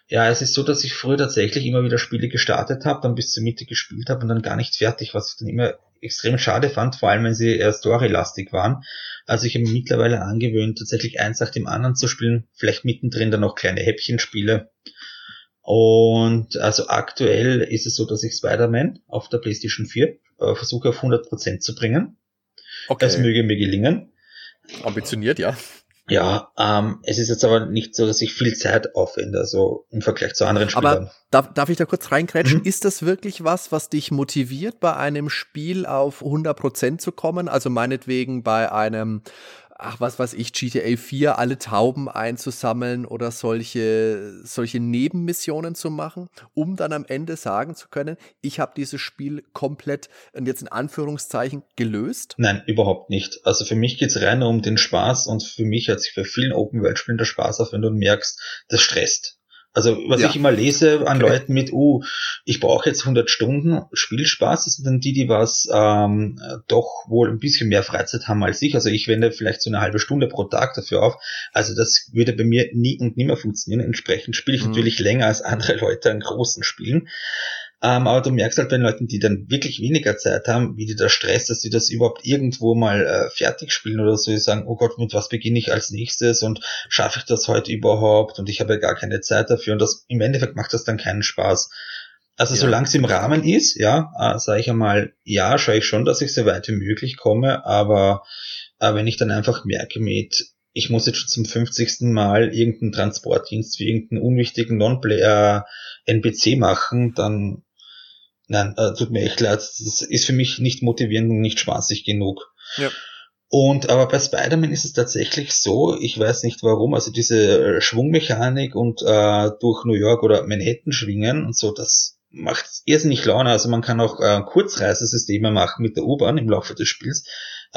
ja, es ist so, dass ich früher tatsächlich immer wieder Spiele gestartet habe, dann bis zur Mitte gespielt habe und dann gar nicht fertig, was ich dann immer extrem schade fand, vor allem wenn sie eher storylastig waren. Also ich habe mir mittlerweile angewöhnt, tatsächlich eins nach dem anderen zu spielen, vielleicht mittendrin dann noch kleine Häppchenspiele. Und also aktuell ist es so, dass ich Spider-Man auf der PlayStation 4 äh, versuche auf 100% zu bringen. Okay. Das möge mir gelingen. Ambitioniert, ja. Ja, ähm, es ist jetzt aber nicht so, dass ich viel Zeit aufwende, also im Vergleich zu anderen Spielen. Aber darf, darf ich da kurz reinkrätschen? Mhm. Ist das wirklich was, was dich motiviert, bei einem Spiel auf 100% zu kommen? Also meinetwegen bei einem ach was weiß ich, GTA 4 alle Tauben einzusammeln oder solche, solche Nebenmissionen zu machen, um dann am Ende sagen zu können, ich habe dieses Spiel komplett, und jetzt in Anführungszeichen, gelöst? Nein, überhaupt nicht. Also für mich geht's rein um den Spaß und für mich hat sich bei vielen Open-World-Spielen der Spaß auf, wenn du merkst, das stresst. Also was ja. ich immer lese an okay. Leuten mit, uh, ich brauche jetzt 100 Stunden Spielspaß, das sind dann die, die was ähm, doch wohl ein bisschen mehr Freizeit haben als ich. Also ich wende vielleicht so eine halbe Stunde pro Tag dafür auf. Also das würde bei mir nie und nimmer funktionieren. Entsprechend spiele ich mhm. natürlich länger als andere Leute an großen Spielen. Ähm, aber du merkst halt bei den Leuten, die dann wirklich weniger Zeit haben, wie die da Stress, dass sie das überhaupt irgendwo mal äh, fertig spielen oder so, die sagen, oh Gott, mit was beginne ich als nächstes und schaffe ich das heute überhaupt und ich habe ja gar keine Zeit dafür und das im Endeffekt macht das dann keinen Spaß. Also ja. solange es im Rahmen ist, ja, äh, sage ich einmal, ja, schaue ich schon, dass ich so weit wie möglich komme, aber äh, wenn ich dann einfach merke mit, ich muss jetzt schon zum 50. Mal irgendeinen Transportdienst für irgendeinen unwichtigen Non-Player NPC machen, dann Nein, äh, tut mir echt leid. Das ist für mich nicht motivierend und nicht spaßig genug. Ja. Und aber bei Spider-Man ist es tatsächlich so, ich weiß nicht warum, also diese Schwungmechanik und äh, durch New York oder Manhattan schwingen und so, das macht irrsinnig Laune. Also man kann auch äh, Kurzreisesysteme machen mit der U-Bahn im Laufe des Spiels,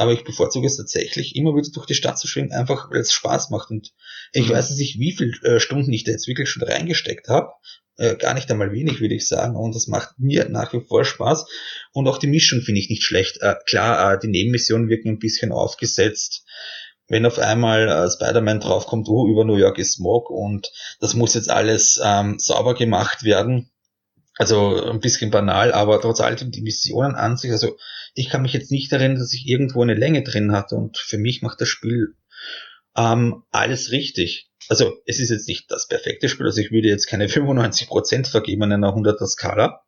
aber ich bevorzuge es tatsächlich, immer wieder durch die Stadt zu schwingen, einfach weil es Spaß macht. Und ich mhm. weiß nicht, wie viele äh, Stunden ich da jetzt wirklich schon reingesteckt habe äh, gar nicht einmal wenig, würde ich sagen. Und das macht mir nach wie vor Spaß. Und auch die Mischung finde ich nicht schlecht. Äh, klar, äh, die Nebenmissionen wirken ein bisschen aufgesetzt. Wenn auf einmal äh, Spider-Man draufkommt, oh, über New York ist Smog und das muss jetzt alles ähm, sauber gemacht werden. Also ein bisschen banal, aber trotz allem die Missionen an sich, also ich kann mich jetzt nicht erinnern, dass ich irgendwo eine Länge drin hatte und für mich macht das Spiel ähm, alles richtig also es ist jetzt nicht das perfekte Spiel, also ich würde jetzt keine 95% vergeben in einer 100er Skala,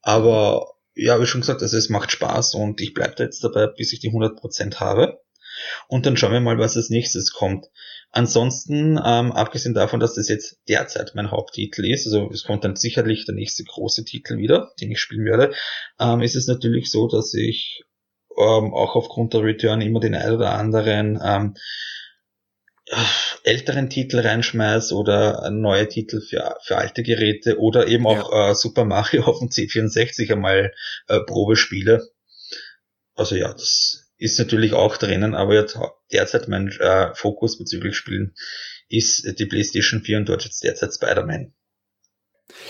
aber ja, wie schon gesagt, also es macht Spaß und ich bleibe jetzt dabei, bis ich die 100% habe. Und dann schauen wir mal, was als nächstes kommt. Ansonsten, ähm, abgesehen davon, dass das jetzt derzeit mein Haupttitel ist, also es kommt dann sicherlich der nächste große Titel wieder, den ich spielen werde, ähm, ist es natürlich so, dass ich ähm, auch aufgrund der Return immer den ein oder anderen ähm, älteren Titel reinschmeiß oder neue Titel für, für alte Geräte oder eben auch ja. äh, Super Mario auf dem C64 einmal äh, Probe spiele. Also ja, das ist natürlich auch drinnen, aber derzeit mein äh, Fokus bezüglich Spielen ist die PlayStation 4 und dort jetzt derzeit Spider-Man.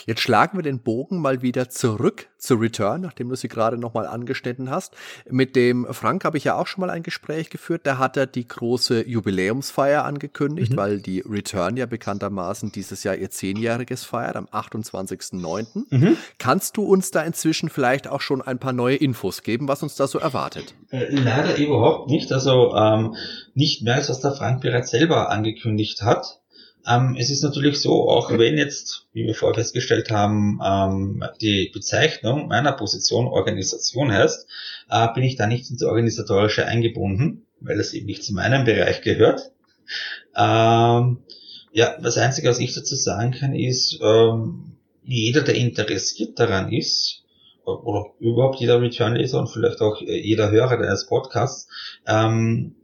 Jetzt schlagen wir den Bogen mal wieder zurück zu Return, nachdem du sie gerade nochmal angeschnitten hast. Mit dem Frank habe ich ja auch schon mal ein Gespräch geführt. Da hat er die große Jubiläumsfeier angekündigt, mhm. weil die Return ja bekanntermaßen dieses Jahr ihr Zehnjähriges feiert, am 28.09. Mhm. Kannst du uns da inzwischen vielleicht auch schon ein paar neue Infos geben, was uns da so erwartet? Äh, leider überhaupt nicht. Also ähm, nicht mehr als was der Frank bereits selber angekündigt hat. Ähm, es ist natürlich so, auch wenn jetzt, wie wir vorher festgestellt haben, ähm, die Bezeichnung meiner Position Organisation heißt, äh, bin ich da nicht ins Organisatorische eingebunden, weil es eben nicht zu meinem Bereich gehört. Ähm, ja, das Einzige, was ich dazu sagen kann, ist, ähm, jeder, der interessiert daran ist, oder überhaupt jeder Return-Leser und vielleicht auch jeder Hörer deines Podcasts, ähm,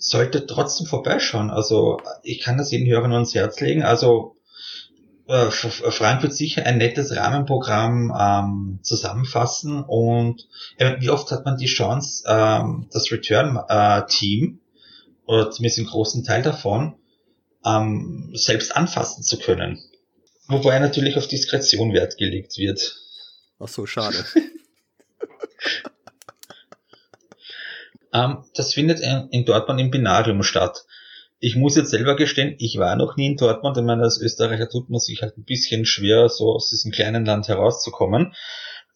sollte trotzdem vorbeischauen. Also ich kann das jeden Hörer nur ans Herz legen. Also äh, Frank wird sicher ein nettes Rahmenprogramm ähm, zusammenfassen und äh, wie oft hat man die Chance, ähm, das Return-Team äh, oder zumindest einen großen Teil davon ähm, selbst anfassen zu können. Wobei natürlich auf Diskretion Wert gelegt wird. Ach so, schade. Ähm, das findet in Dortmund im Binarium statt. Ich muss jetzt selber gestehen, ich war noch nie in Dortmund. Ich meine, als Österreicher tut man sich halt ein bisschen schwer, so aus diesem kleinen Land herauszukommen.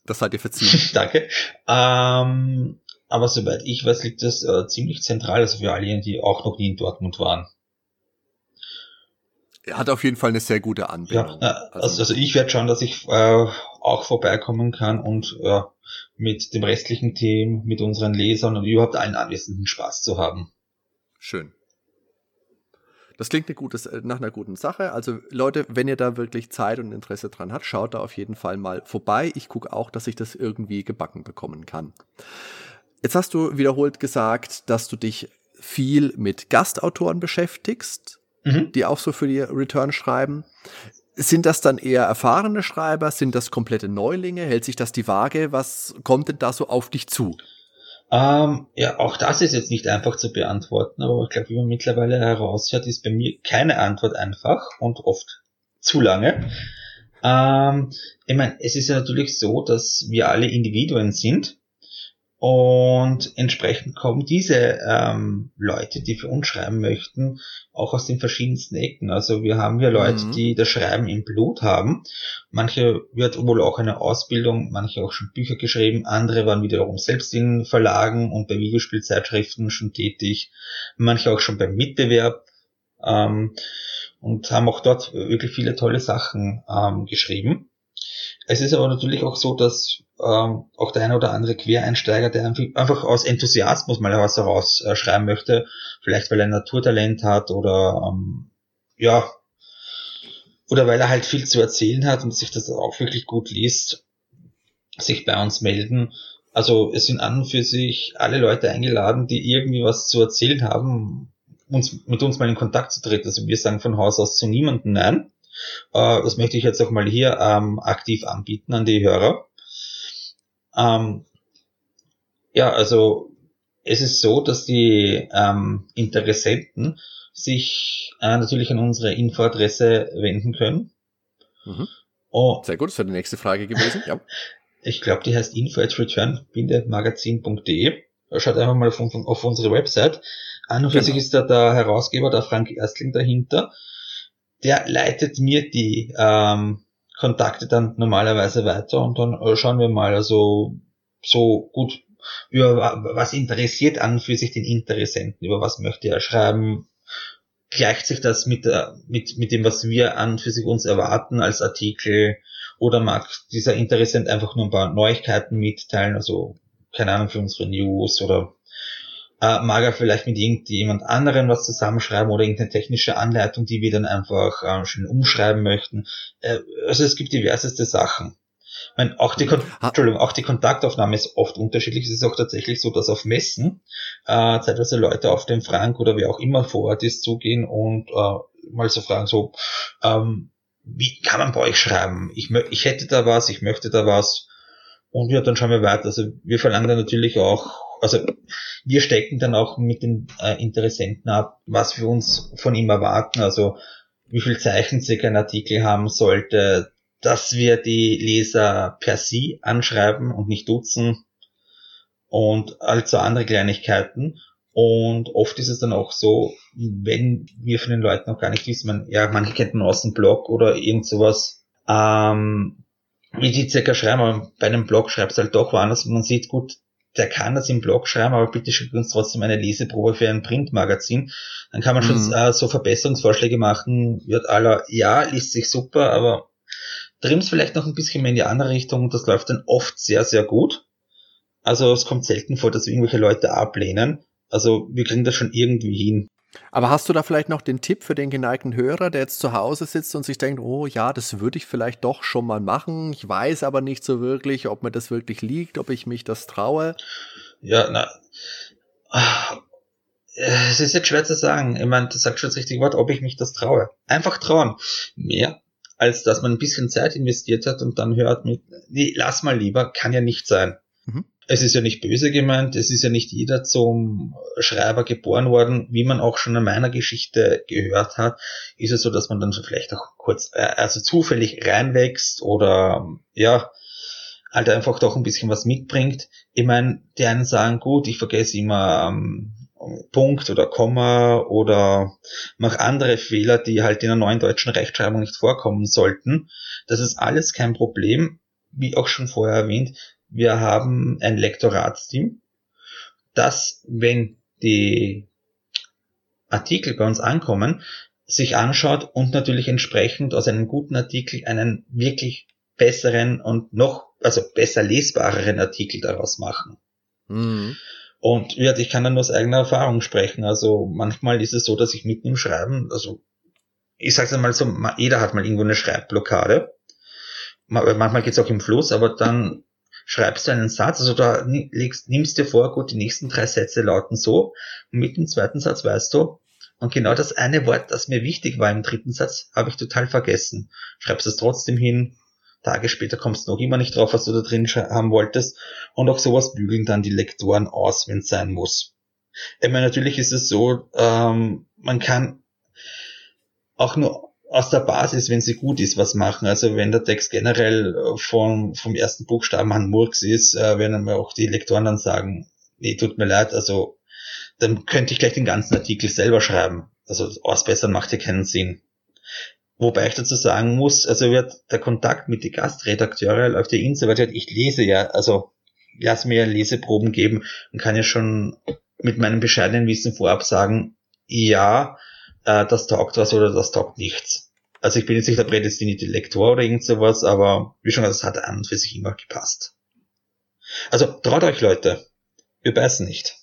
Das seid ihr verziehen. Danke. Ähm, aber soweit ich weiß, liegt das äh, ziemlich zentral, also für alle, die auch noch nie in Dortmund waren. Er hat auf jeden Fall eine sehr gute Anbindung. Ja, also, also ich werde schauen, dass ich äh, auch vorbeikommen kann und äh, mit dem restlichen Team, mit unseren Lesern und überhaupt allen Anwesenden Spaß zu haben. Schön. Das klingt eine gute, nach einer guten Sache. Also Leute, wenn ihr da wirklich Zeit und Interesse dran habt, schaut da auf jeden Fall mal vorbei. Ich gucke auch, dass ich das irgendwie gebacken bekommen kann. Jetzt hast du wiederholt gesagt, dass du dich viel mit Gastautoren beschäftigst mhm. die auch so für die Return schreiben. Sind das dann eher erfahrene Schreiber? Sind das komplette Neulinge? Hält sich das die Waage? Was kommt denn da so auf dich zu? Ähm, ja, auch das ist jetzt nicht einfach zu beantworten, aber ich glaube, wie man mittlerweile heraushört, ist bei mir keine Antwort einfach und oft zu lange. Ähm, ich meine, es ist ja natürlich so, dass wir alle Individuen sind und entsprechend kommen diese ähm, Leute, die für uns schreiben möchten, auch aus den verschiedensten Ecken. Also wir haben hier Leute, mhm. die das Schreiben im Blut haben. Manche wird wohl auch eine Ausbildung, manche auch schon Bücher geschrieben, andere waren wiederum selbst in Verlagen und bei Videospielzeitschriften schon tätig, manche auch schon beim Mitbewerb ähm, und haben auch dort wirklich viele tolle Sachen ähm, geschrieben. Es ist aber natürlich auch so, dass ähm, auch der eine oder andere Quereinsteiger, der einfach aus Enthusiasmus mal was herausschreiben möchte, vielleicht weil er Naturtalent hat oder ähm, ja, oder weil er halt viel zu erzählen hat und sich das auch wirklich gut liest, sich bei uns melden. Also es sind an und für sich alle Leute eingeladen, die irgendwie was zu erzählen haben, uns mit uns mal in Kontakt zu treten. Also wir sagen von Haus aus zu niemanden nein. Äh, das möchte ich jetzt auch mal hier ähm, aktiv anbieten an die Hörer. Ähm, ja, also es ist so, dass die ähm, Interessenten sich äh, natürlich an unsere Infoadresse wenden können. Mhm. Oh, Sehr gut, das wäre die nächste Frage gewesen. ja. Ich glaube, die heißt info at return-magazin.de. Schaut einfach mal auf, auf unsere Website. An und für genau. sich ist da der Herausgeber, der Frank Erstling dahinter der leitet mir die ähm, Kontakte dann normalerweise weiter und dann äh, schauen wir mal, also so gut über was interessiert an für sich den Interessenten, über was möchte er schreiben, gleicht sich das mit, äh, mit, mit dem, was wir an für sich uns erwarten als Artikel? Oder mag dieser Interessent einfach nur ein paar Neuigkeiten mitteilen, also keine Ahnung für unsere News oder äh, mag er vielleicht mit irgendjemand anderen was zusammenschreiben oder irgendeine technische Anleitung, die wir dann einfach äh, schön umschreiben möchten. Äh, also es gibt diverseste Sachen. Ich meine, auch die, Kon Entschuldigung, auch die Kontaktaufnahme ist oft unterschiedlich. Es ist auch tatsächlich so, dass auf Messen äh, zeitweise Leute auf den Frank oder wie auch immer vor Ort ist zugehen und äh, mal so fragen, so, ähm, wie kann man bei euch schreiben? Ich, ich hätte da was, ich möchte da was. Und ja, dann schauen wir weiter. Also wir verlangen dann natürlich auch, also wir stecken dann auch mit den äh, Interessenten ab, was wir uns von ihm erwarten. Also wie viel Zeichensig ein Artikel haben sollte, dass wir die Leser per sie anschreiben und nicht duzen und also andere Kleinigkeiten. Und oft ist es dann auch so, wenn wir von den Leuten noch gar nicht wissen, man, ja, manche kennt man aus dem Blog oder irgend sowas, ähm, wie die circa schreiben, aber bei einem Blog schreibst du halt doch woanders, man sieht gut, der kann das im Blog schreiben, aber bitte schickt uns trotzdem eine Leseprobe für ein Printmagazin. Dann kann man schon mhm. äh, so Verbesserungsvorschläge machen, wird aller, ja, liest sich super, aber trimm's vielleicht noch ein bisschen mehr in die andere Richtung und das läuft dann oft sehr, sehr gut. Also es kommt selten vor, dass irgendwelche Leute ablehnen. Also wir kriegen das schon irgendwie hin. Aber hast du da vielleicht noch den Tipp für den geneigten Hörer, der jetzt zu Hause sitzt und sich denkt, oh ja, das würde ich vielleicht doch schon mal machen. Ich weiß aber nicht so wirklich, ob mir das wirklich liegt, ob ich mich das traue. Ja, na. Es ist jetzt schwer zu sagen. Ich meine, du sagst schon das richtige Wort, ob ich mich das traue. Einfach trauen. Mehr als dass man ein bisschen Zeit investiert hat und dann hört mit, nee, lass mal lieber, kann ja nicht sein. Mhm es ist ja nicht böse gemeint, es ist ja nicht jeder zum Schreiber geboren worden, wie man auch schon in meiner Geschichte gehört hat, ist es so, dass man dann so vielleicht auch kurz, äh, also zufällig reinwächst oder ja, halt einfach doch ein bisschen was mitbringt. Ich meine, die einen sagen, gut, ich vergesse immer ähm, Punkt oder Komma oder mache andere Fehler, die halt in einer neuen deutschen Rechtschreibung nicht vorkommen sollten. Das ist alles kein Problem, wie auch schon vorher erwähnt wir haben ein Lektoratsteam, das, wenn die Artikel bei uns ankommen, sich anschaut und natürlich entsprechend aus einem guten Artikel einen wirklich besseren und noch, also besser lesbareren Artikel daraus machen. Mhm. Und ja, ich kann da nur aus eigener Erfahrung sprechen. Also manchmal ist es so, dass ich mitten im Schreiben, also ich sag's einmal so, jeder hat mal irgendwo eine Schreibblockade. Manchmal geht's auch im Fluss, aber dann schreibst du einen Satz, also da legst, nimmst dir vor, gut, die nächsten drei Sätze lauten so, und mit dem zweiten Satz weißt du, und genau das eine Wort, das mir wichtig war im dritten Satz, habe ich total vergessen. Schreibst es trotzdem hin, Tage später kommst du noch immer nicht drauf, was du da drin haben wolltest, und auch sowas bügeln dann die Lektoren aus, wenn es sein muss. Ich meine, natürlich ist es so, ähm, man kann auch nur aus der Basis, wenn sie gut ist, was machen. Also wenn der Text generell vom, vom ersten Buchstaben an Murks ist, äh, werden mir auch die Lektoren dann sagen, nee, tut mir leid, also dann könnte ich gleich den ganzen Artikel selber schreiben. Also ausbessern macht ja keinen Sinn. Wobei ich dazu sagen muss, also wird der Kontakt mit den Gastredakteure läuft ja insoweit, ich lese ja, also lass mir ja Leseproben geben und kann ja schon mit meinem bescheidenen Wissen vorab sagen, ja, äh, das taugt was oder das taugt nichts. Also ich bin jetzt nicht der prädestinierte Lektor oder irgend sowas, aber wie schon gesagt, es hat an und für sich immer gepasst. Also traut euch Leute, wir beißen nicht.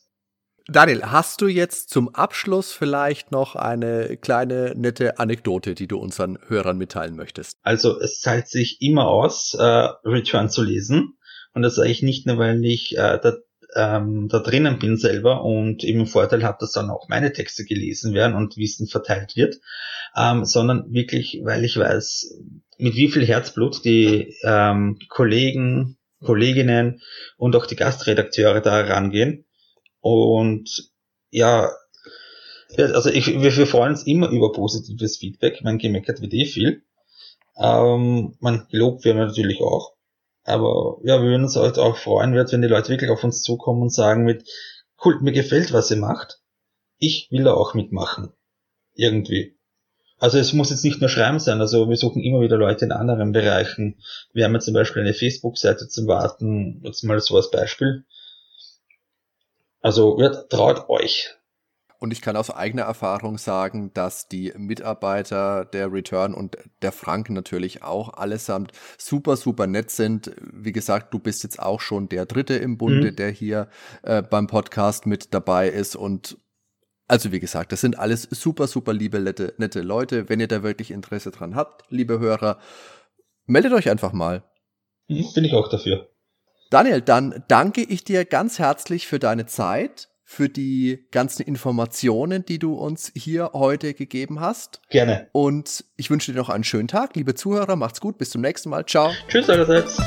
Daniel, hast du jetzt zum Abschluss vielleicht noch eine kleine nette Anekdote, die du unseren Hörern mitteilen möchtest? Also es zahlt sich immer aus, äh, Return zu lesen. Und das sage ich nicht nur, weil ich äh, da ähm, da drinnen bin selber und eben Vorteil habe, dass dann auch meine Texte gelesen werden und Wissen verteilt wird, ähm, sondern wirklich, weil ich weiß, mit wie viel Herzblut die ähm, Kollegen, Kolleginnen und auch die Gastredakteure da rangehen. Und ja, also ich, wir, wir freuen uns immer über positives Feedback. Man gemeckert wird eh viel. Ähm, man gelobt wird natürlich auch. Aber ja, wir würden uns halt auch freuen, wenn die Leute wirklich auf uns zukommen und sagen mit, cool, mir gefällt, was ihr macht. Ich will da auch mitmachen. Irgendwie. Also es muss jetzt nicht nur Schreiben sein, also wir suchen immer wieder Leute in anderen Bereichen. Wir haben jetzt zum Beispiel eine Facebook-Seite zum Warten, jetzt mal so als Beispiel. Also ja, traut euch. Und ich kann aus eigener Erfahrung sagen, dass die Mitarbeiter der Return und der Frank natürlich auch allesamt super, super nett sind. Wie gesagt, du bist jetzt auch schon der Dritte im Bunde, mhm. der hier äh, beim Podcast mit dabei ist. Und also wie gesagt, das sind alles super, super liebe, nette, nette Leute. Wenn ihr da wirklich Interesse dran habt, liebe Hörer, meldet euch einfach mal. Hm, bin ich auch dafür. Daniel, dann danke ich dir ganz herzlich für deine Zeit, für die ganzen Informationen, die du uns hier heute gegeben hast. Gerne. Und ich wünsche dir noch einen schönen Tag. Liebe Zuhörer, macht's gut. Bis zum nächsten Mal. Ciao. Tschüss allerseits.